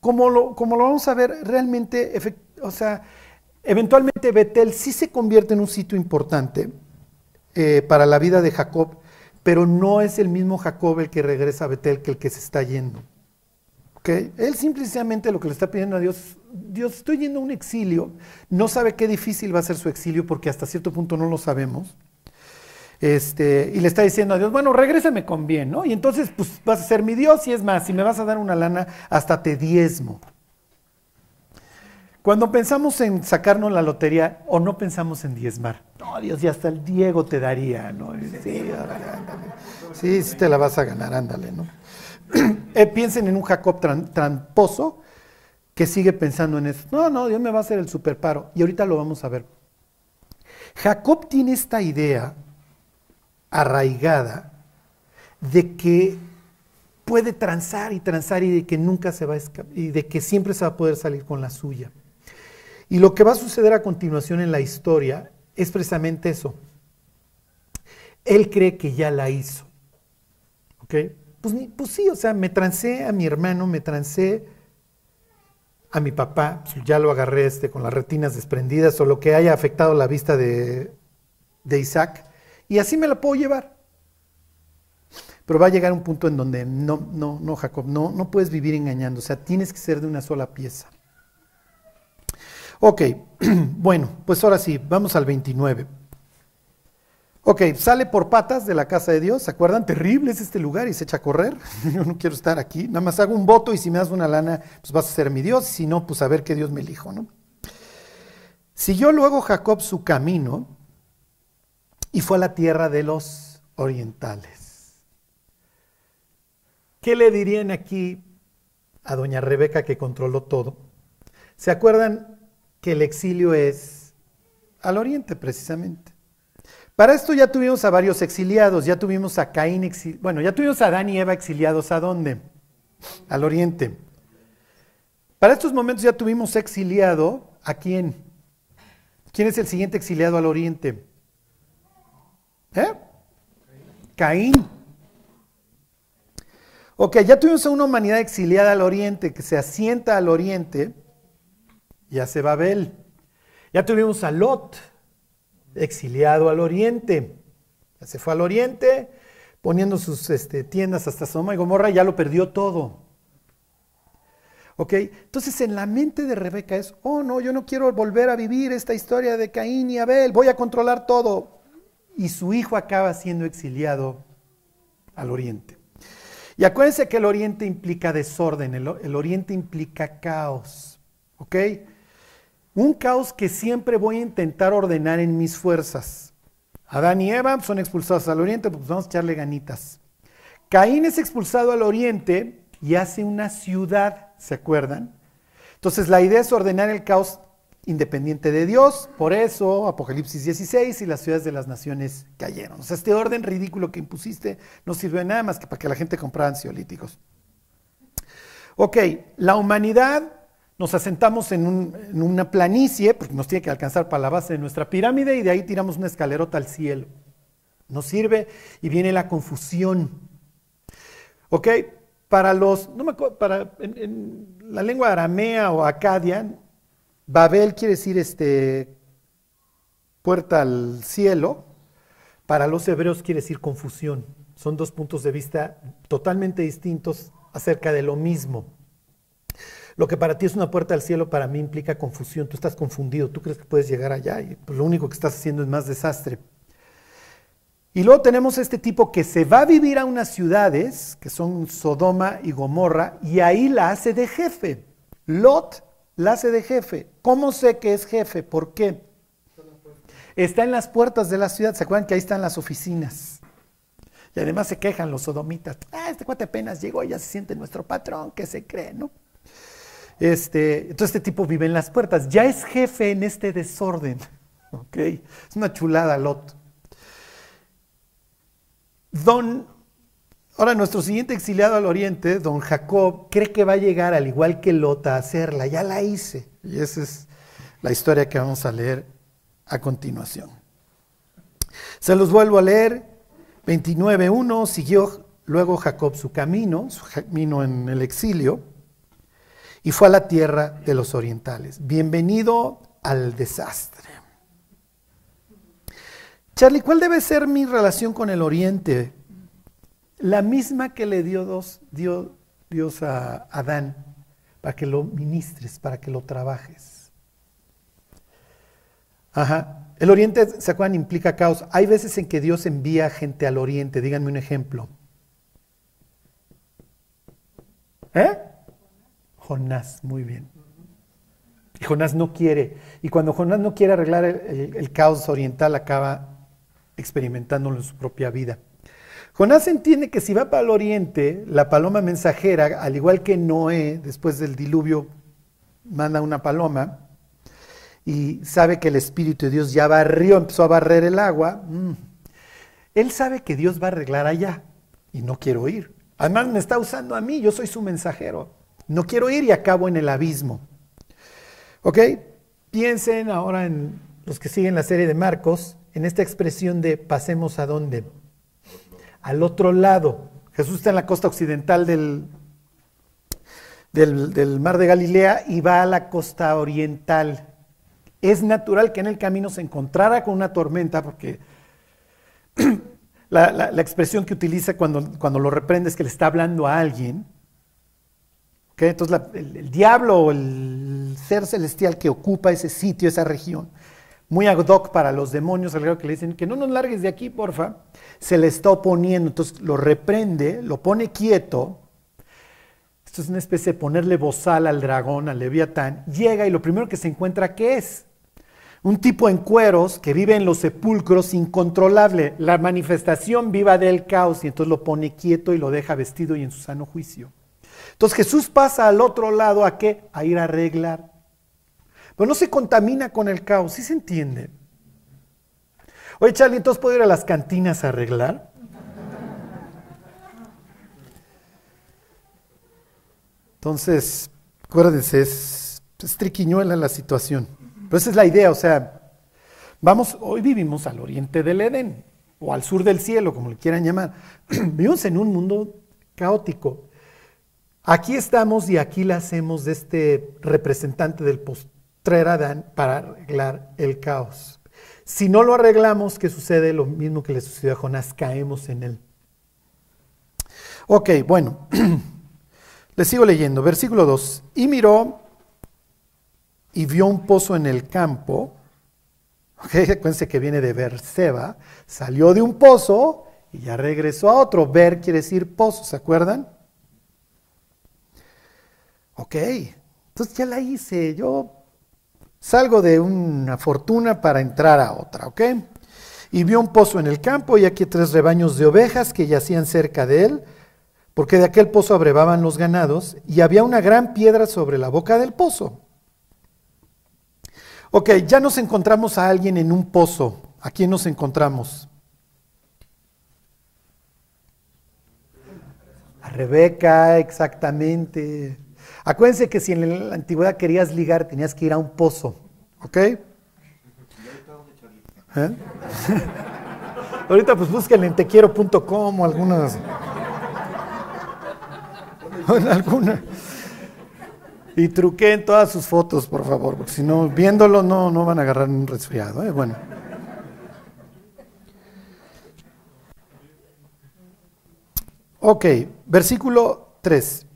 como lo, como lo vamos a ver realmente, o sea, eventualmente Betel sí se convierte en un sitio importante eh, para la vida de Jacob, pero no es el mismo Jacob el que regresa a Betel que el que se está yendo. ¿Ok? Él simplemente lo que le está pidiendo a Dios, Dios, estoy yendo a un exilio, no sabe qué difícil va a ser su exilio porque hasta cierto punto no lo sabemos. Este, y le está diciendo a Dios, bueno, regrésame con bien, ¿no? Y entonces, pues vas a ser mi Dios y es más, si me vas a dar una lana, hasta te diezmo. Cuando pensamos en sacarnos la lotería, o no pensamos en diezmar, no, Dios, ya hasta el Diego te daría, ¿no? Sí, ándale. sí, sí te la vas a ganar, ándale, ¿no? Eh, piensen en un Jacob tramposo que sigue pensando en eso. No, no, Dios me va a hacer el superparo. Y ahorita lo vamos a ver. Jacob tiene esta idea arraigada de que puede transar y transar y de que nunca se va a escapar y de que siempre se va a poder salir con la suya. Y lo que va a suceder a continuación en la historia es precisamente eso. Él cree que ya la hizo. ¿Ok? Pues, pues sí, o sea, me trancé a mi hermano, me trancé a mi papá, pues ya lo agarré este, con las retinas desprendidas o lo que haya afectado la vista de, de Isaac, y así me la puedo llevar. Pero va a llegar un punto en donde no, no, no, Jacob, no, no puedes vivir engañando, o sea, tienes que ser de una sola pieza. Ok, bueno, pues ahora sí, vamos al 29. Ok, sale por patas de la casa de Dios, ¿se acuerdan? Terrible es este lugar y se echa a correr. Yo no quiero estar aquí, nada más hago un voto y si me das una lana, pues vas a ser mi Dios, y si no, pues a ver qué Dios me elijo, ¿no? Siguió luego Jacob su camino y fue a la tierra de los orientales. ¿Qué le dirían aquí a doña Rebeca que controló todo? ¿Se acuerdan que el exilio es al oriente precisamente? Para esto ya tuvimos a varios exiliados, ya tuvimos a Caín, exi- bueno, ya tuvimos a Adán y Eva exiliados a dónde? Al oriente. Para estos momentos ya tuvimos exiliado a quién? ¿Quién es el siguiente exiliado al oriente? ¿Eh? Caín. Ok, ya tuvimos a una humanidad exiliada al oriente, que se asienta al oriente, ya se Babel. Ya tuvimos a Lot, exiliado al oriente. Ya se fue al oriente, poniendo sus este, tiendas hasta Sodoma y Gomorra, ya lo perdió todo. ¿Ok? Entonces en la mente de Rebeca es, oh no, yo no quiero volver a vivir esta historia de Caín y Abel, voy a controlar todo. Y su hijo acaba siendo exiliado al oriente. Y acuérdense que el oriente implica desorden, el, oriente implica caos. ¿Ok? Un caos que siempre voy a intentar ordenar en mis fuerzas. Adán y Eva son expulsados al oriente, pues vamos a echarle ganitas. Caín es expulsado al oriente y hace una ciudad, ¿se acuerdan? Entonces la idea es ordenar el caos independiente de Dios, por eso Apocalipsis 16 y las ciudades de las naciones cayeron. O sea, este orden ridículo que impusiste no sirvió de nada más que para que la gente comprara ansiolíticos. Ok, la humanidad nos asentamos en, un, en, una planicie, porque nos tiene que alcanzar para la base de nuestra pirámide y de ahí tiramos una escalerota al cielo. Nos sirve y viene la confusión. Ok, para los, no me acuerdo, para, en la lengua aramea o acadia, Babel quiere decir este, puerta al cielo, para los hebreos quiere decir confusión. Son dos puntos de vista totalmente distintos acerca de lo mismo. Lo que para ti es una puerta al cielo, para mí implica confusión. Tú estás confundido, tú crees que puedes llegar allá y pues, lo único que estás haciendo es más desastre. Y luego tenemos este tipo que se va a vivir a unas ciudades, que son Sodoma y Gomorra, y ahí la hace de jefe. Lot la de jefe. ¿Cómo sé que es jefe? ¿Por qué? Está en las puertas de la ciudad. ¿Se acuerdan que ahí están las oficinas? Y además se quejan los sodomitas. Ah, este cuate apenas llegó y ya se siente nuestro patrón, que se cree, ¿no? Este, entonces este tipo vive en las puertas. Ya es jefe en este desorden. ¿Ok? Es una chulada, Lot. Don, ahora nuestro siguiente exiliado al oriente, don Jacob, cree que va a llegar al igual que Lota a hacerla. Ya la hice. Y esa es la historia que vamos a leer a continuación. Se los vuelvo a leer. 29.1 siguió luego Jacob su camino, su camino en el exilio, y fue a la tierra de los orientales. Bienvenido al desastre. Charlie, ¿cuál debe ser mi relación con el Oriente? La misma que le dio Dios, a Adán, para que lo ministres, para que lo trabajes. Ajá. El Oriente, ¿se acuerdan? Implica caos. Hay veces en que Dios envía gente al Oriente. Díganme un ejemplo. ¿Eh? Jonás, muy bien. Y Jonás no quiere. Y cuando Jonás no quiere arreglar el caos oriental, acaba experimentándolo en su propia vida. Jonás entiende que si va para el oriente, la paloma mensajera, al igual que Noé, después del diluvio, manda una paloma y sabe que el Espíritu de Dios ya barrió, empezó a barrer el agua. Mm. Él sabe que Dios va a arreglar allá y no quiero ir. Además me está usando a mí, yo soy su mensajero. No quiero ir y acabo en el abismo. ¿Ok? Piensen ahora en los que siguen la serie de Marcos en esta expresión de pasemos a dónde? Al otro lado. Jesús está en la costa occidental del, del, mar de Galilea y va a la costa oriental. Es natural que en el camino se encontrara con una tormenta porque la, expresión que utiliza cuando, cuando lo reprende es que le está hablando a alguien. Entonces el, diablo o el ser celestial que ocupa ese sitio, esa región, muy ad hoc para los demonios, al grado que le dicen que no nos largues de aquí, porfa, se le está oponiendo, entonces lo reprende, lo pone quieto. Esto es una especie de ponerle bozal al dragón, al leviatán. Llega y lo primero que se encuentra, ¿qué es? Un tipo en cueros que vive en los sepulcros incontrolable. La manifestación viva del caos y entonces lo pone quieto y lo deja vestido y en su sano juicio. Entonces Jesús pasa al otro lado a qué? A ir a arreglar pero no se contamina con el caos, ¿sí se entiende? Oye, Charlie, ¿entonces puedo ir a las cantinas a arreglar? Entonces, acuérdense, es, es triquiñuela la situación. Pero esa es la idea, o sea, vamos, hoy vivimos al oriente del Edén, o al sur del cielo, como le quieran llamar. Vivimos en un mundo caótico. Aquí estamos y aquí la hacemos de este representante del, post, traer a Adán para arreglar el caos. Si no lo arreglamos, ¿qué sucede? Lo mismo que le sucedió a Jonás, caemos en él. Ok, bueno, le sigo leyendo. Versículo 2. Y miró y vio un pozo en el campo. Okay, acuérdense que viene de Berseba. Salió de un pozo y ya regresó a otro. Ver quiere decir pozo, ¿se acuerdan? Ok, entonces ya la hice. Yo Salgo de una fortuna para entrar a otra, ¿ok? Y vio un pozo en el campo y aquí tres rebaños de ovejas que yacían cerca de él, porque de aquel pozo abrevaban los ganados y había una gran piedra sobre la boca del pozo. Ok, ya nos encontramos a alguien en un pozo. ¿A quién nos encontramos? A Rebeca, exactamente. Acuérdense que si en la antigüedad querías ligar, tenías que ir a un pozo, ¿ok? ¿Eh? Ahorita pues búsquenle en tequiero.com o algunas. alguna. Y truquen todas sus fotos, por favor, porque si no, viéndolo no, no van a agarrar un resfriado. ¿eh? Bueno. Ok, versículo 3.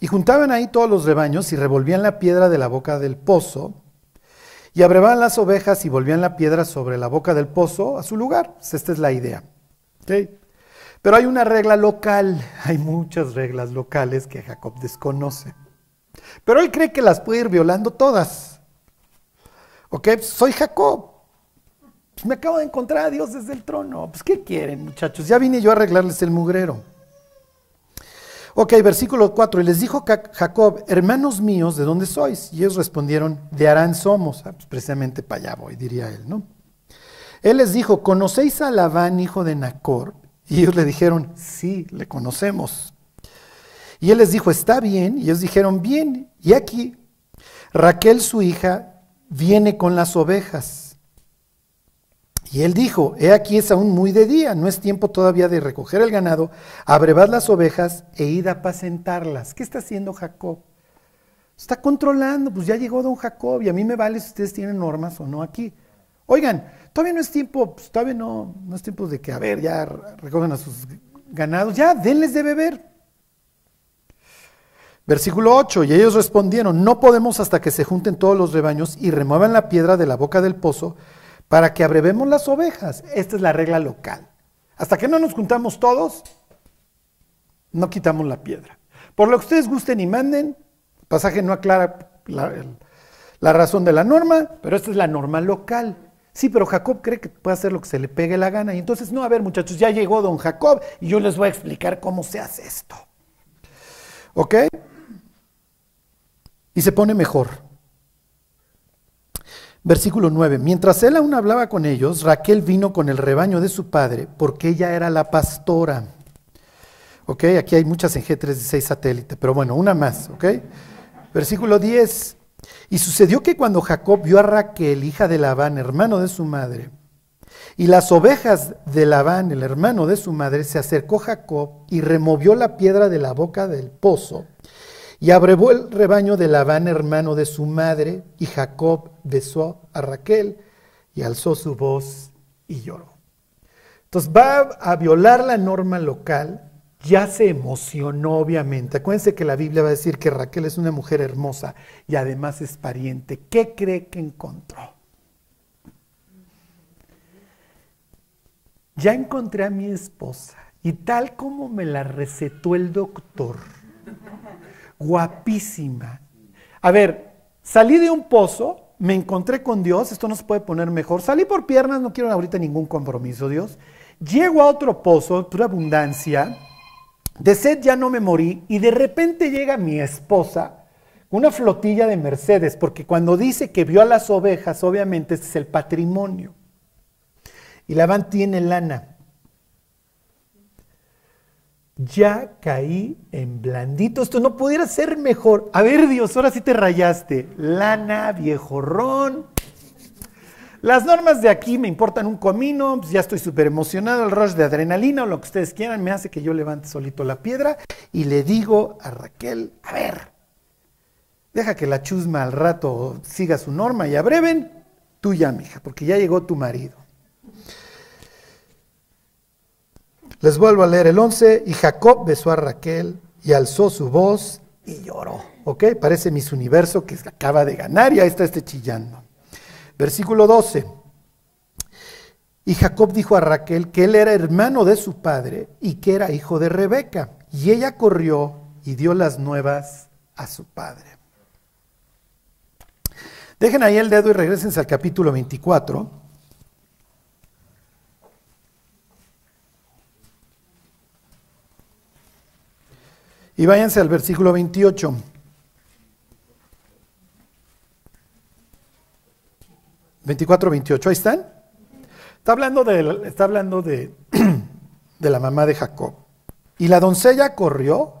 Y juntaban ahí todos los rebaños y revolvían la piedra de la boca del pozo y abrevaban las ovejas y volvían la piedra sobre la boca del pozo a su lugar. Pues esta es la idea. Pero hay una regla local, hay muchas reglas locales que Jacob desconoce. Pero él cree que las puede ir violando todas. ¿Ok? Soy Jacob. Pues me acabo de encontrar a Dios desde el trono. Pues ¿qué quieren muchachos? Ya vine yo a arreglarles el mugrero. Ok, versículo 4. Y les dijo Jacob, hermanos míos, ¿de dónde sois? Y ellos respondieron, de Arán somos. Ah, pues precisamente para allá voy, diría él, ¿no? Él les dijo, ¿conocéis a Labán, hijo de Nacor? Y ellos le dijeron, sí, le conocemos. Y él les dijo, está bien. Y ellos dijeron, bien. Y aquí, Raquel, su hija, viene con las ovejas. Y él dijo, he aquí es aún muy de día, no es tiempo todavía de recoger el ganado, abrevad las ovejas e id a apacentarlas. ¿Qué está haciendo Jacob? Está controlando, pues ya llegó don Jacob y a mí me vale si ustedes tienen normas o no aquí. Oigan, todavía no es tiempo, pues todavía no, no es tiempo de que, a ver, ya recogen a sus ganados, ya, denles de beber. Versículo 8, y ellos respondieron, no podemos hasta que se junten todos los rebaños y remuevan la piedra de la boca del pozo para que abrevemos las ovejas. Esta es la regla local. Hasta que no nos juntamos todos, no quitamos la piedra. Por lo que ustedes gusten y manden, el pasaje no aclara la, la razón de la norma, pero esta es la norma local. Sí, pero Jacob cree que puede hacer lo que se le pegue la gana. Y entonces, no, a ver muchachos, ya llegó don Jacob y yo les voy a explicar cómo se hace esto. ¿Ok? Y se pone mejor. Versículo 9. Mientras él aún hablaba con ellos, Raquel vino con el rebaño de su padre, porque ella era la pastora. Ok, aquí hay muchas en G36 satélite, pero bueno, una más, ok. Versículo 10. Y sucedió que cuando Jacob vio a Raquel, hija de Labán, hermano de su madre, y las ovejas de Labán, el hermano de su madre, se acercó Jacob y removió la piedra de la boca del pozo y abrevó el rebaño de Labán, hermano de su madre, y Jacob besó a Raquel y alzó su voz y lloró. Entonces va a violar la norma local, ya se emocionó obviamente. Acuérdense que la Biblia va a decir que Raquel es una mujer hermosa y además es pariente. ¿Qué cree que encontró? Ya encontré a mi esposa y tal como me la recetó el doctor guapísima. A ver, salí de un pozo, me encontré con Dios, esto no se puede poner mejor. Salí por piernas, no quiero ahorita ningún compromiso, Dios. Llego a otro pozo, pura abundancia. De sed ya no me morí y de repente llega mi esposa, una flotilla de Mercedes, porque cuando dice que vio a las ovejas, obviamente este es el patrimonio. Y Labán tiene lana ya caí en blandito. Esto no pudiera ser mejor. A ver, Dios, ahora sí te rayaste. Lana, viejorrón. Las normas de aquí me importan un comino, pues ya estoy súper emocionado, el rush de adrenalina o lo que ustedes quieran me hace que yo levante solito la piedra y le digo a Raquel, a ver, deja que la chusma al rato siga su norma y abreven, tú ya, mija, porque ya llegó tu marido. Les vuelvo a leer el 11. Y Jacob besó a Raquel y alzó su voz y lloró. ¿Ok? Parece Miss Universo que acaba de ganar y ahí está este chillando. Versículo 12. Y Jacob dijo a Raquel que él era hermano de su padre y que era hijo de Rebeca. Y ella corrió y dio las nuevas a su padre. Dejen ahí el dedo y regresen al capítulo 24. Y váyanse al versículo 28. ¿24, 28? ¿Ahí están? Está hablando, de, está hablando de, de la mamá de Jacob. Y la doncella corrió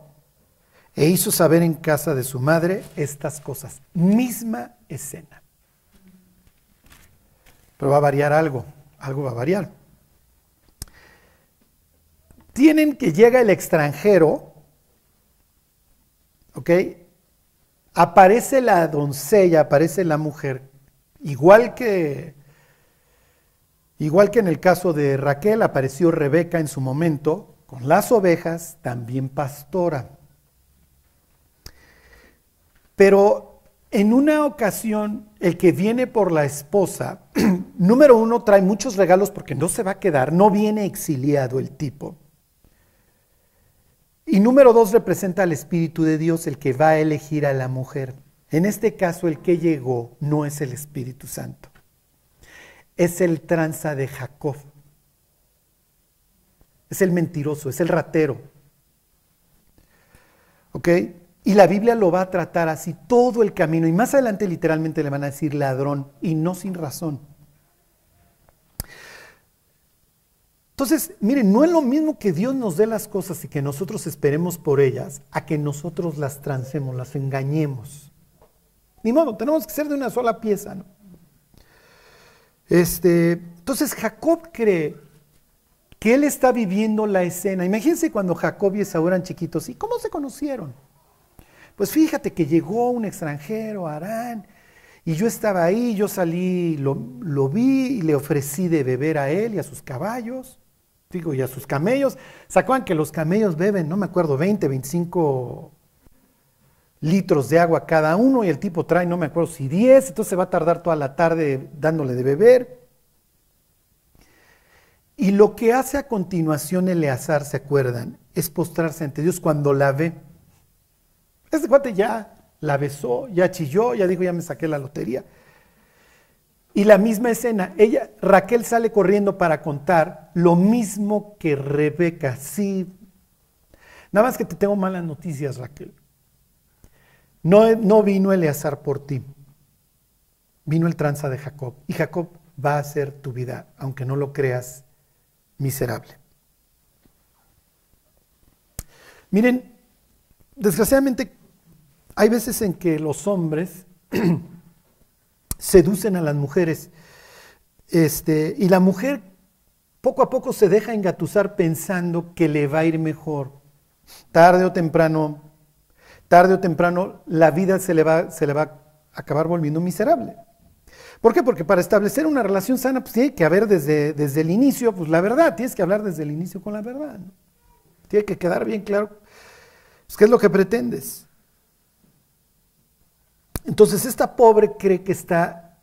e hizo saber en casa de su madre estas cosas. Misma escena. Pero va a variar algo. Algo va a variar. Tienen que llega el extranjero ¿ok? Aparece la doncella, aparece la mujer, igual que, igual que en el caso de Raquel, apareció Rebeca en su momento con las ovejas también pastora. Pero en una ocasión, el que viene por la esposa, número uno, trae muchos regalos porque no se va a quedar, no viene exiliado el tipo. Y número dos, representa al Espíritu de Dios, el que va a elegir a la mujer. En este caso, el que llegó no es el Espíritu Santo, es el tranza de Jacob. Es el mentiroso, es el ratero. ¿Ok? Y la Biblia lo va a tratar así todo el camino. Y más adelante literalmente le van a decir ladrón y no sin razón. Entonces, miren, no es lo mismo que Dios nos dé las cosas y que nosotros esperemos por ellas, a que nosotros las transemos, las engañemos. Ni modo, tenemos que ser de una sola pieza, ¿no? Este, entonces Jacob cree que él está viviendo la escena. Imagínense cuando Jacob y Esaú eran chiquitos, ¿y cómo se conocieron? Pues fíjate que llegó un extranjero, Arán, y yo estaba ahí, yo salí, lo, lo vi y le ofrecí de beber a él y a sus caballos digo, y a sus camellos. ¿Se que los camellos beben, no me acuerdo, 20, 25 litros de agua cada uno y el tipo trae, no me acuerdo si 10, entonces se va a tardar toda la tarde dándole de beber. Y lo que hace a continuación Eleazar, ¿se acuerdan? Es postrarse ante Dios cuando la ve. Este cuate ya la besó, ya chilló, ya dijo, ya me saqué la lotería. Y la misma escena, ella, Raquel sale corriendo para contar lo mismo que Rebeca. Sí, nada más que te tengo malas noticias, Raquel. No, no vino Eleazar por ti, vino el tranza de Jacob. Y Jacob va a ser tu vida, aunque no lo creas, miserable. Miren, desgraciadamente hay veces en que los hombres seducen a las mujeres. Este, y la mujer poco a poco se deja engatusar pensando que le va a ir mejor. Tarde o temprano, tarde o temprano, la vida se le va, se le va a acabar volviendo miserable. ¿Por qué? Porque para establecer una relación sana, pues tiene que haber desde, desde el inicio, pues la verdad, tienes que hablar desde el inicio con la verdad. Tiene que quedar bien claro pues, qué es lo que pretendes. Entonces esta pobre cree que está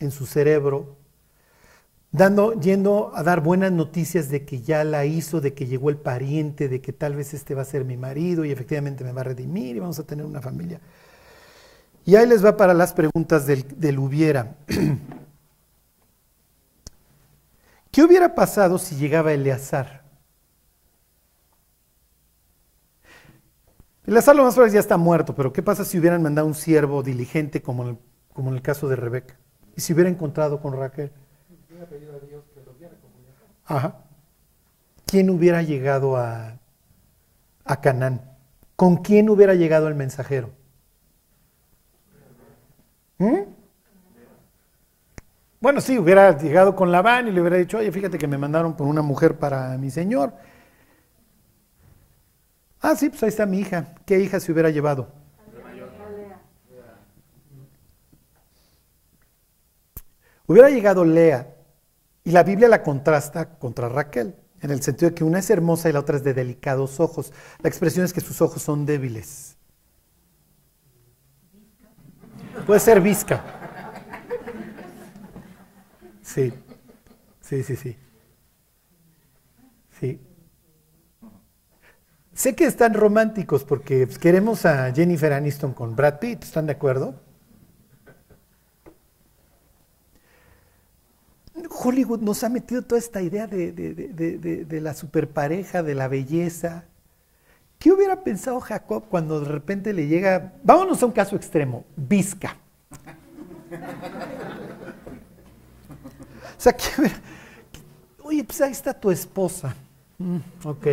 en su cerebro dando, yendo a dar buenas noticias de que ya la hizo, de que llegó el pariente, de que tal vez este va a ser mi marido y efectivamente me va a redimir y vamos a tener una familia. Y ahí les va para las preguntas del, del hubiera. ¿Qué hubiera pasado si llegaba Eleazar? El lo más probable ya está muerto, pero ¿qué pasa si hubieran mandado un siervo diligente como en, el, como en el caso de Rebeca? Y si hubiera encontrado con Raquel. Ajá. ¿Quién hubiera llegado a, a Canaán? ¿Con quién hubiera llegado el mensajero? ¿Mm? Bueno, sí, hubiera llegado con Labán y le hubiera dicho, oye, fíjate que me mandaron por una mujer para mi señor. Ah, sí, pues ahí está mi hija. ¿Qué hija se hubiera llevado? Hubiera llegado Lea y la Biblia la contrasta contra Raquel, en el sentido de que una es hermosa y la otra es de delicados ojos. La expresión es que sus ojos son débiles. Puede ser visca. Sí, sí, sí, sí. Sí. Sé que están románticos porque pues, queremos a Jennifer Aniston con Brad Pitt, ¿están de acuerdo? Hollywood nos ha metido toda esta idea de, de, la superpareja, de la belleza. ¿Qué hubiera pensado Jacob cuando de repente le llega, vámonos a un caso extremo, Vizca? O sea, oye, pues ahí está tu esposa. Mm, ok.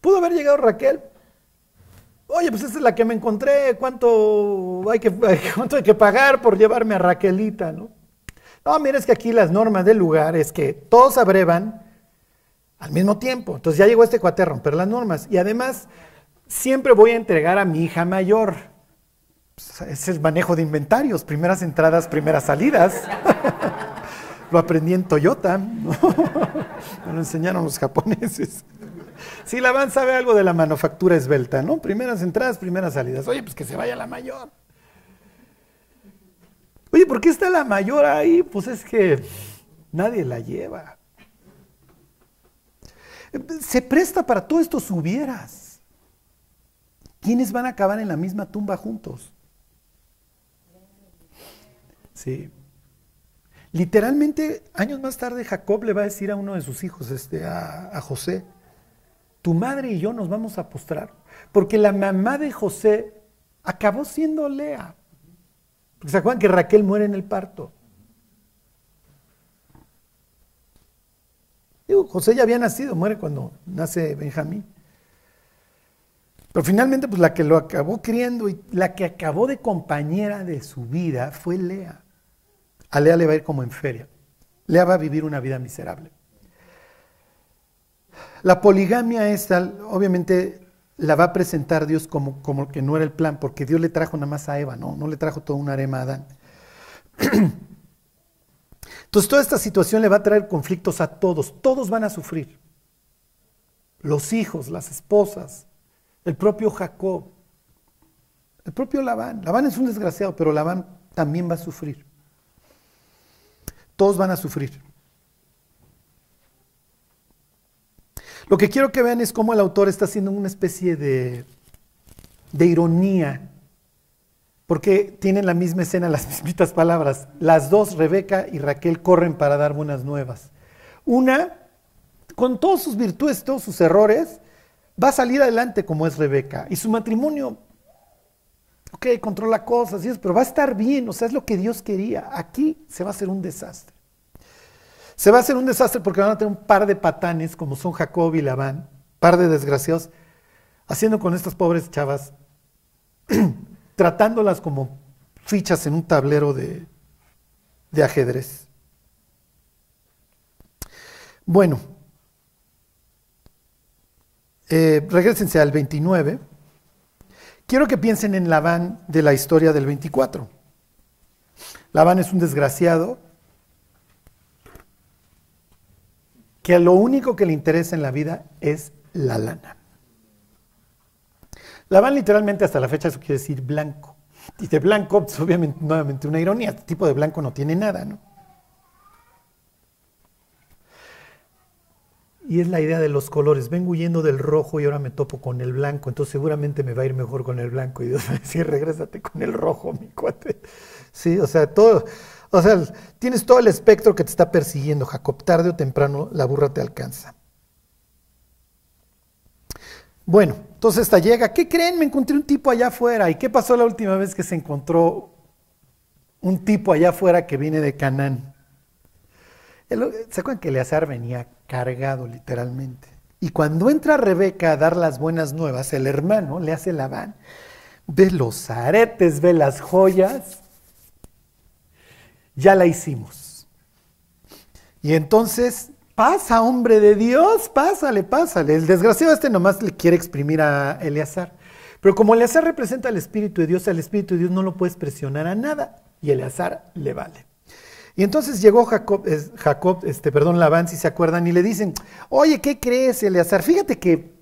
Pudo haber llegado Raquel. Oye, pues esta es la que me encontré. ¿Cuánto hay que, pagar por llevarme a Raquelita? No, no mira, es que aquí las normas del lugar es que todos abrevan al mismo tiempo. Entonces ya llegó este cuate a romper las normas. Y además, siempre voy a entregar a mi hija mayor. Pues, es el manejo de inventarios, primeras entradas, primeras salidas. Lo aprendí en Toyota. Me lo enseñaron los japoneses. Sí, Labán sabe algo de la manufactura esbelta, ¿no? Primeras entradas, primeras salidas. Oye, pues que se vaya la mayor. Oye, ¿por qué está la mayor ahí? Pues es que nadie la lleva. Se presta para todo esto hubieras. ¿Quiénes van a acabar en la misma tumba juntos? Sí. Literalmente, años más tarde, Jacob le va a decir a uno de sus hijos, este, a José, tu madre y yo nos vamos a postrar, porque la mamá de José acabó siendo Lea. Porque se acuerdan que Raquel muere en el parto. Digo, José ya había nacido, muere cuando nace Benjamín. Pero finalmente, pues la que lo acabó criando y la que acabó de compañera de su vida fue Lea. A Lea le va a ir como en feria. Lea va a vivir una vida miserable. La poligamia esta, obviamente, la va a presentar Dios como, como que no era el plan, porque Dios le trajo nada más a Eva, no, no le trajo toda una arema a Adán. Entonces toda esta situación le va a traer conflictos a todos, todos van a sufrir. Los hijos, las esposas, el propio Jacob, el propio Labán. Labán es un desgraciado, pero Labán también va a sufrir. Todos van a sufrir. Lo que quiero que vean es cómo el autor está haciendo una especie de, de ironía, porque tienen la misma escena, las mismitas palabras. Las dos, Rebeca y Raquel, corren para dar buenas nuevas. Una, con todas sus virtudes, todos sus errores, va a salir adelante como es Rebeca. Y su matrimonio, ok, controla cosas pero va a estar bien, o sea, es lo que Dios quería. Aquí se va a hacer un desastre. Se va a hacer un desastre porque van a tener un par de patanes, como son Jacob y Labán, par de desgraciados, haciendo con estas pobres chavas, tratándolas como fichas en un tablero de, ajedrez. Bueno, eh, regresense al 29. Quiero que piensen en Labán de la historia del 24. Labán es un desgraciado que lo único que le interesa en la vida es la lana. Labán literalmente hasta la fecha eso quiere decir blanco. Y de blanco, pues, obviamente, nuevamente una ironía, este tipo de blanco no tiene nada, ¿no? Y es la idea de los colores. Vengo huyendo del rojo y ahora me topo con el blanco. Entonces seguramente me va a ir mejor con el blanco. Y Dios va a decir, regrésate con el rojo, mi cuate. Sí, o sea, todo, o sea, tienes todo el espectro que te está persiguiendo, Jacob. Tarde o temprano la burra te alcanza. Bueno, entonces esta llega. ¿Qué creen? Me encontré un tipo allá afuera. ¿Y qué pasó la última vez que se encontró un tipo allá afuera que viene de Canaán? ¿Se acuerdan que Eleazar venía cargado literalmente? Y cuando entra Rebeca a dar las buenas nuevas, el hermano le hace la van. Ve los aretes, ve las joyas ya la hicimos. Y entonces, pasa, hombre de Dios, pásale, pásale. El desgraciado este nomás le quiere exprimir a Eleazar. Pero como Eleazar representa al Espíritu de Dios, al Espíritu de Dios no lo puedes presionar a nada. Y Eleazar le vale. Y entonces llegó Jacob, Jacob este, perdón, Labán, si se acuerdan, y le dicen, oye, ¿qué crees, Eleazar? Fíjate que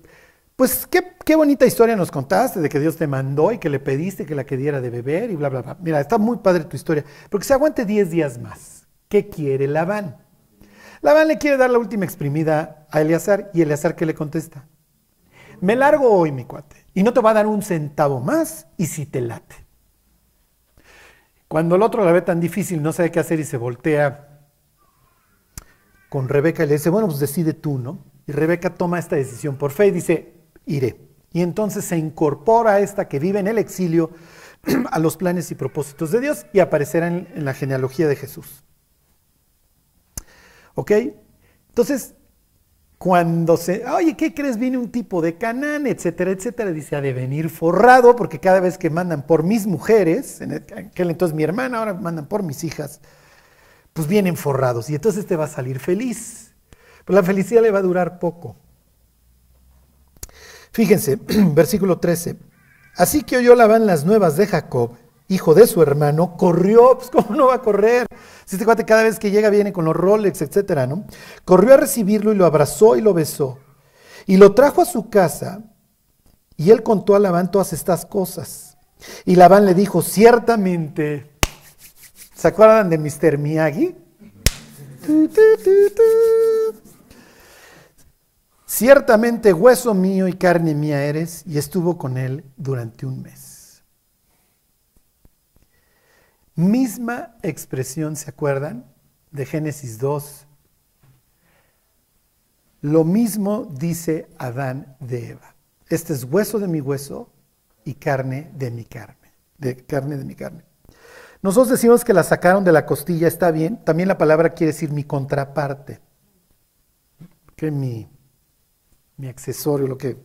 pues qué, qué, bonita historia nos contaste de que Dios te mandó y que le pediste que la que diera de beber y bla, bla, bla. Mira, está muy padre tu historia, porque se aguante 10 días más. ¿Qué quiere Labán? Labán le quiere dar la última exprimida a Eleazar y Eleazar ¿qué le contesta? Me largo hoy, mi cuate, y no te va a dar un centavo más y si te late. Cuando el otro la ve tan difícil, no sabe qué hacer y se voltea con Rebeca y le dice, bueno, pues decide tú, ¿no? Y Rebeca toma esta decisión por fe y dice, iré. Y entonces se incorpora esta que vive en el exilio a los planes y propósitos de Dios y aparecerá en, la genealogía de Jesús. ¿Ok? Entonces, cuando se, oye, ¿qué crees? Viene un tipo de Canaán, etcétera, etcétera. Dice, ha de venir forrado, porque cada vez que mandan por mis mujeres, aquel entonces mi hermana, ahora mandan por mis hijas, pues vienen forrados. Y entonces te va a salir feliz. Pero la felicidad le va a durar poco. Fíjense, versículo 13. Así que oyó Labán las nuevas de Jacob hijo de su hermano, corrió, pues cómo no va a correr. Si este cuate cada vez que llega viene con los Rolex, etcétera, ¿no? Corrió a recibirlo y lo abrazó y lo besó. Y lo trajo a su casa y él contó a Labán todas estas cosas. Y Labán le dijo, ciertamente, ¿se acuerdan de Mr. Miyagi? Ciertamente hueso mío y carne mía eres, y estuvo con él durante un mes. Misma expresión, ¿se acuerdan? De Génesis 2. Lo mismo dice Adán de Eva. Este es hueso de mi hueso y carne de mi carne. De carne de mi carne. Nosotros decimos que la sacaron de la costilla, está bien. También la palabra quiere decir mi contraparte. Que mi, mi accesorio, lo que.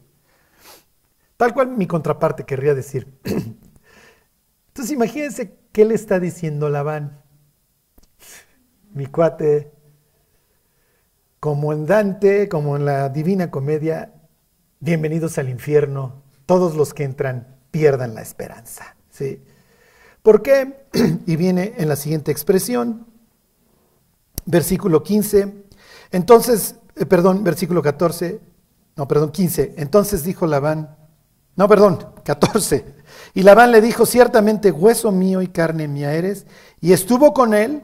Tal cual mi contraparte querría decir. Entonces imagínense qué le está diciendo Labán. Mi cuate, como en Dante, como en la Divina Comedia, bienvenidos al infierno, todos los que entran pierdan la esperanza. ¿sí? ¿Por qué? Y viene en la siguiente expresión, versículo 15. Entonces, eh, perdón, versículo 14, no, perdón, 15. Entonces dijo Labán, no, perdón, 14. Y Labán le dijo, ciertamente hueso mío y carne mía eres, y estuvo con él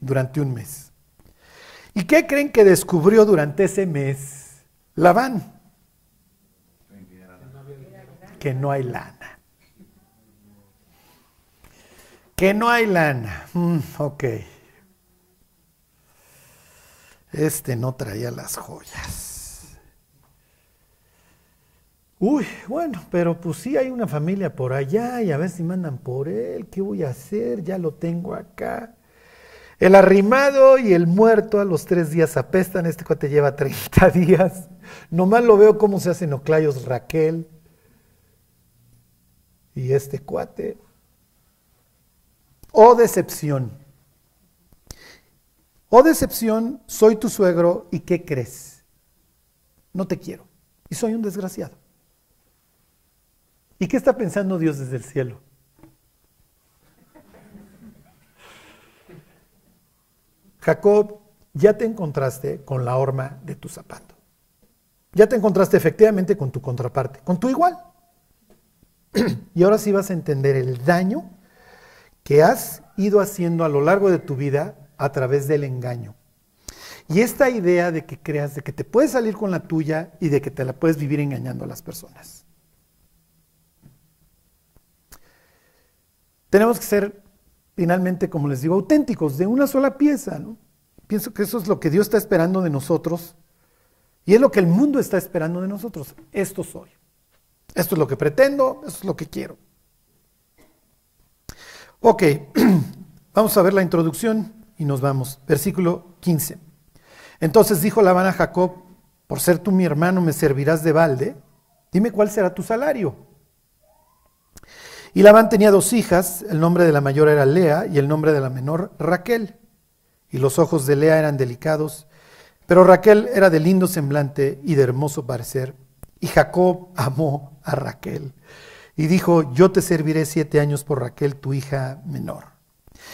durante un mes. ¿Y qué creen que descubrió durante ese mes Labán? Que no hay lana. Que no hay lana. Mm, ok. Este no traía las joyas. Uy, bueno, pero pues sí hay una familia por allá y a ver si mandan por él. ¿Qué voy a hacer? Ya lo tengo acá. El arrimado y el muerto a los tres días apestan. Este cuate lleva 30 días. Nomás lo veo cómo se hacen oclayos Raquel. Y este cuate. Oh decepción. Oh decepción, soy tu suegro y ¿qué crees? No te quiero. Y soy un desgraciado. ¿Y qué está pensando Dios desde el cielo? Jacob, ya te encontraste con la horma de tu zapato. Ya te encontraste efectivamente con tu contraparte, con tu igual. y ahora sí vas a entender el daño que has ido haciendo a lo largo de tu vida a través del engaño. Y esta idea de que creas de que te puedes salir con la tuya y de que te la puedes vivir engañando a las personas. Tenemos que ser finalmente, como les digo, auténticos, de una sola pieza. Pienso que eso es lo que Dios está esperando de nosotros y es lo que el mundo está esperando de nosotros. Esto soy. Esto es lo que pretendo, esto es lo que quiero. Ok, vamos a ver la introducción y nos vamos. Versículo 15. Entonces dijo Labán a Jacob, por ser tú mi hermano me servirás de balde, dime cuál será tu salario. Y Labán tenía dos hijas, el nombre de la mayor era Lea y el nombre de la menor Raquel. Y los ojos de Lea eran delicados, pero Raquel era de lindo semblante y de hermoso parecer. Y Jacob amó a Raquel y dijo, yo te serviré siete años por Raquel, tu hija menor.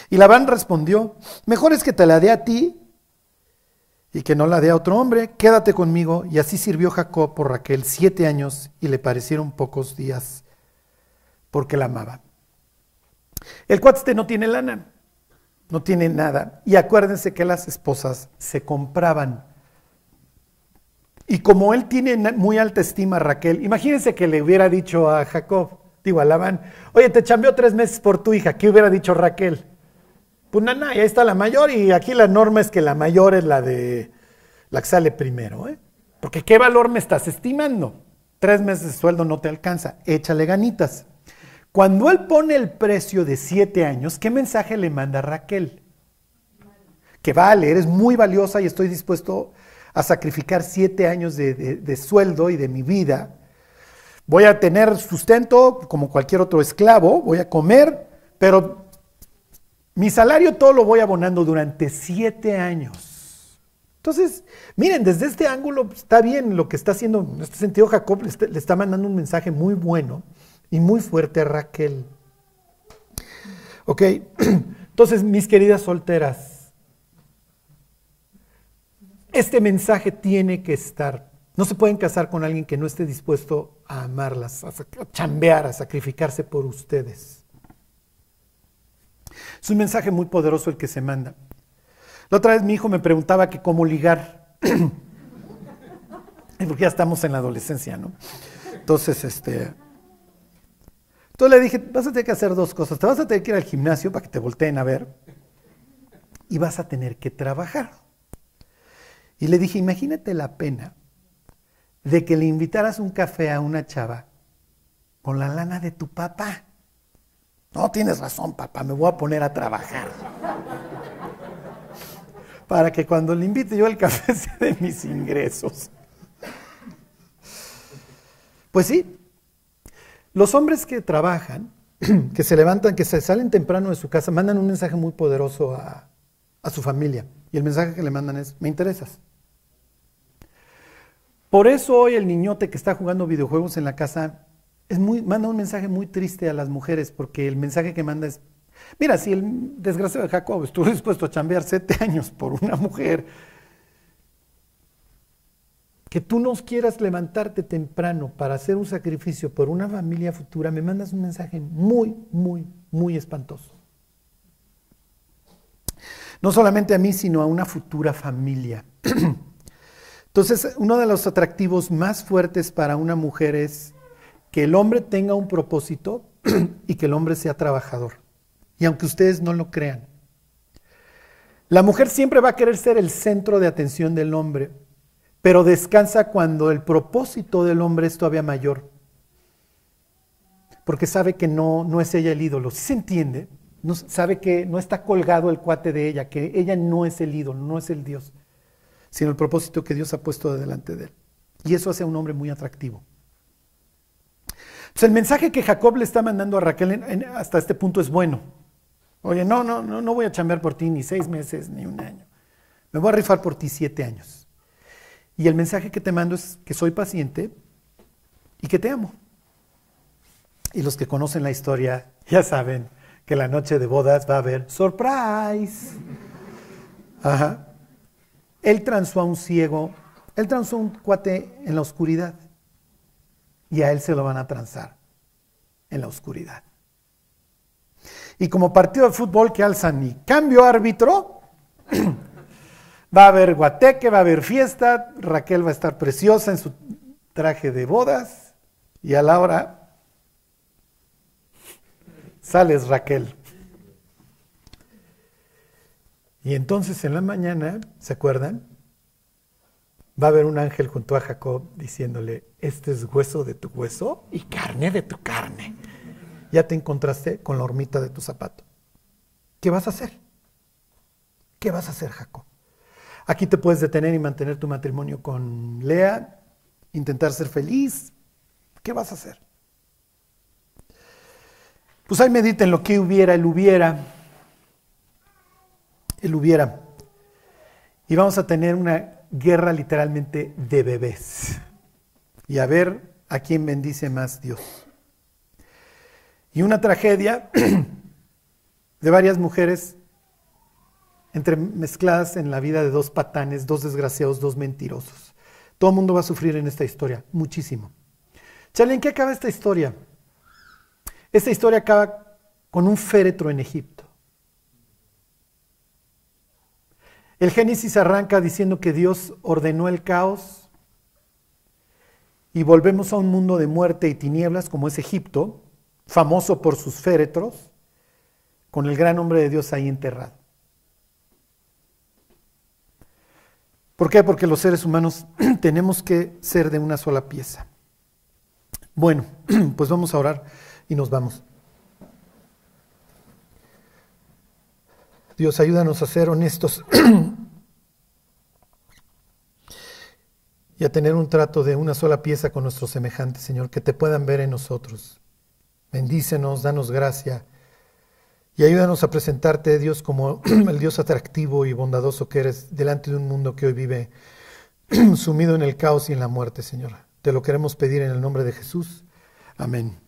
Y Labán respondió, mejor es que te la dé a ti y que no la dé a otro hombre, quédate conmigo. Y así sirvió Jacob por Raquel siete años y le parecieron pocos días porque la amaba. El cuate no tiene lana, no tiene nada. Y acuérdense que las esposas se compraban. Y como él tiene muy alta estima a Raquel, imagínense que le hubiera dicho a Jacob, digo a Labán, oye, te chambeó tres meses por tu hija, ¿qué hubiera dicho Raquel? Pues nada, ahí está la mayor y aquí la norma es que la mayor es la de la que sale primero, ¿eh? Porque ¿qué valor me estás estimando? Tres meses de sueldo no te alcanza, échale ganitas. Cuando él pone el precio de siete años, ¿qué mensaje le manda Raquel? Que vale, eres muy valiosa y estoy dispuesto a sacrificar siete años de, sueldo y de mi vida. Voy a tener sustento como cualquier otro esclavo, voy a comer, pero mi salario todo lo voy abonando durante siete años. Entonces, miren, desde este ángulo está bien lo que está haciendo, en este sentido Jacob le está mandando un mensaje muy bueno y muy fuerte a Raquel. Ok, entonces mis queridas solteras, este mensaje tiene que estar. No se pueden casar con alguien que no esté dispuesto a amarlas, a chambear, a sacrificarse por ustedes. Es un mensaje muy poderoso el que se manda. La otra vez mi hijo me preguntaba que cómo ligar. Porque ya estamos en la adolescencia, ¿no? Entonces, este. Entonces le dije, vas a tener que hacer dos cosas. Te vas a tener que ir al gimnasio para que te volteen a ver. Y vas a tener que trabajar. Y le dije, imagínate la pena de que le invitaras un café a una chava con la lana de tu papá. No, tienes razón, papá, me voy a poner a trabajar. Para que cuando le invite yo el café sea de mis ingresos. Pues sí, los hombres que trabajan, que se levantan, que se salen temprano de su casa, mandan un mensaje muy poderoso a, su familia. Y el mensaje que le mandan es, me interesas. Por eso hoy el niñote que está jugando videojuegos en la casa manda un mensaje muy triste a las mujeres, porque el mensaje que manda es, mira, si el desgraciado de Jacob estuvo dispuesto a chambear siete años por una mujer, que tú no quieras levantarte temprano para hacer un sacrificio por una familia futura, me mandas un mensaje muy, muy, muy espantoso. No solamente a mí, sino a una futura familia. Entonces, uno de los atractivos más fuertes para una mujer es que el hombre tenga un propósito y que el hombre sea trabajador. Y aunque ustedes no lo crean, la mujer siempre va a querer ser el centro de atención del hombre pero descansa cuando el propósito del hombre es todavía mayor. Porque sabe que no, no es ella el ídolo. Si se entiende, no, sabe que no está colgado el cuate de ella, que ella no es el ídolo, no es el Dios, sino el propósito que Dios ha puesto delante de él. Y eso hace a un hombre muy atractivo. Entonces el mensaje que Jacob le está mandando a Raquel hasta este punto es bueno. Oye, no, no, no, no voy a chambear por ti ni seis meses ni un año. Me voy a rifar por ti siete años. Y el mensaje que te mando es que soy paciente y que te amo. Y los que conocen la historia ya saben que la noche de bodas va a haber surprise. Ajá. Él transó a un ciego, él transó a un cuate en la oscuridad y a él se lo van a transar en la oscuridad. Y como partido de fútbol que alzan y cambio árbitro, Va a haber guateque, va a haber fiesta, Raquel va a estar preciosa en su traje de bodas y a la hora sales Raquel. Y entonces en la mañana, ¿se acuerdan? Va a haber un ángel junto a Jacob diciéndole, este es hueso de tu hueso y carne de tu carne. Ya te encontraste con la hormita de tu zapato. ¿Qué vas a hacer? ¿Qué vas a hacer, Jacob? Aquí te puedes detener y mantener tu matrimonio con Lea, intentar ser feliz. ¿Qué vas a hacer? Pues ahí mediten lo que hubiera, el hubiera, el hubiera. Y vamos a tener una guerra literalmente de bebés. Y a ver a quién bendice más Dios. Y una tragedia de varias mujeres entre mezcladas en la vida de dos patanes, dos desgraciados, dos mentirosos. Todo el mundo va a sufrir en esta historia, muchísimo. Charlie, ¿en qué acaba esta historia? Esta historia acaba con un féretro en Egipto. El Génesis arranca diciendo que Dios ordenó el caos y volvemos a un mundo de muerte y tinieblas como es Egipto, famoso por sus féretros, con el gran hombre de Dios ahí enterrado. ¿Por qué? Porque los seres humanos tenemos que ser de una sola pieza. Bueno, pues vamos a orar y nos vamos. Dios, ayúdanos a ser honestos y a tener un trato de una sola pieza con nuestros semejantes, Señor, que te puedan ver en nosotros. Bendícenos, danos gracia y ayúdanos a presentarte, Dios, como el Dios atractivo y bondadoso que eres delante de un mundo que hoy vive sumido en el caos y en la muerte, Señor. Te lo queremos pedir en el nombre de Jesús. Amén.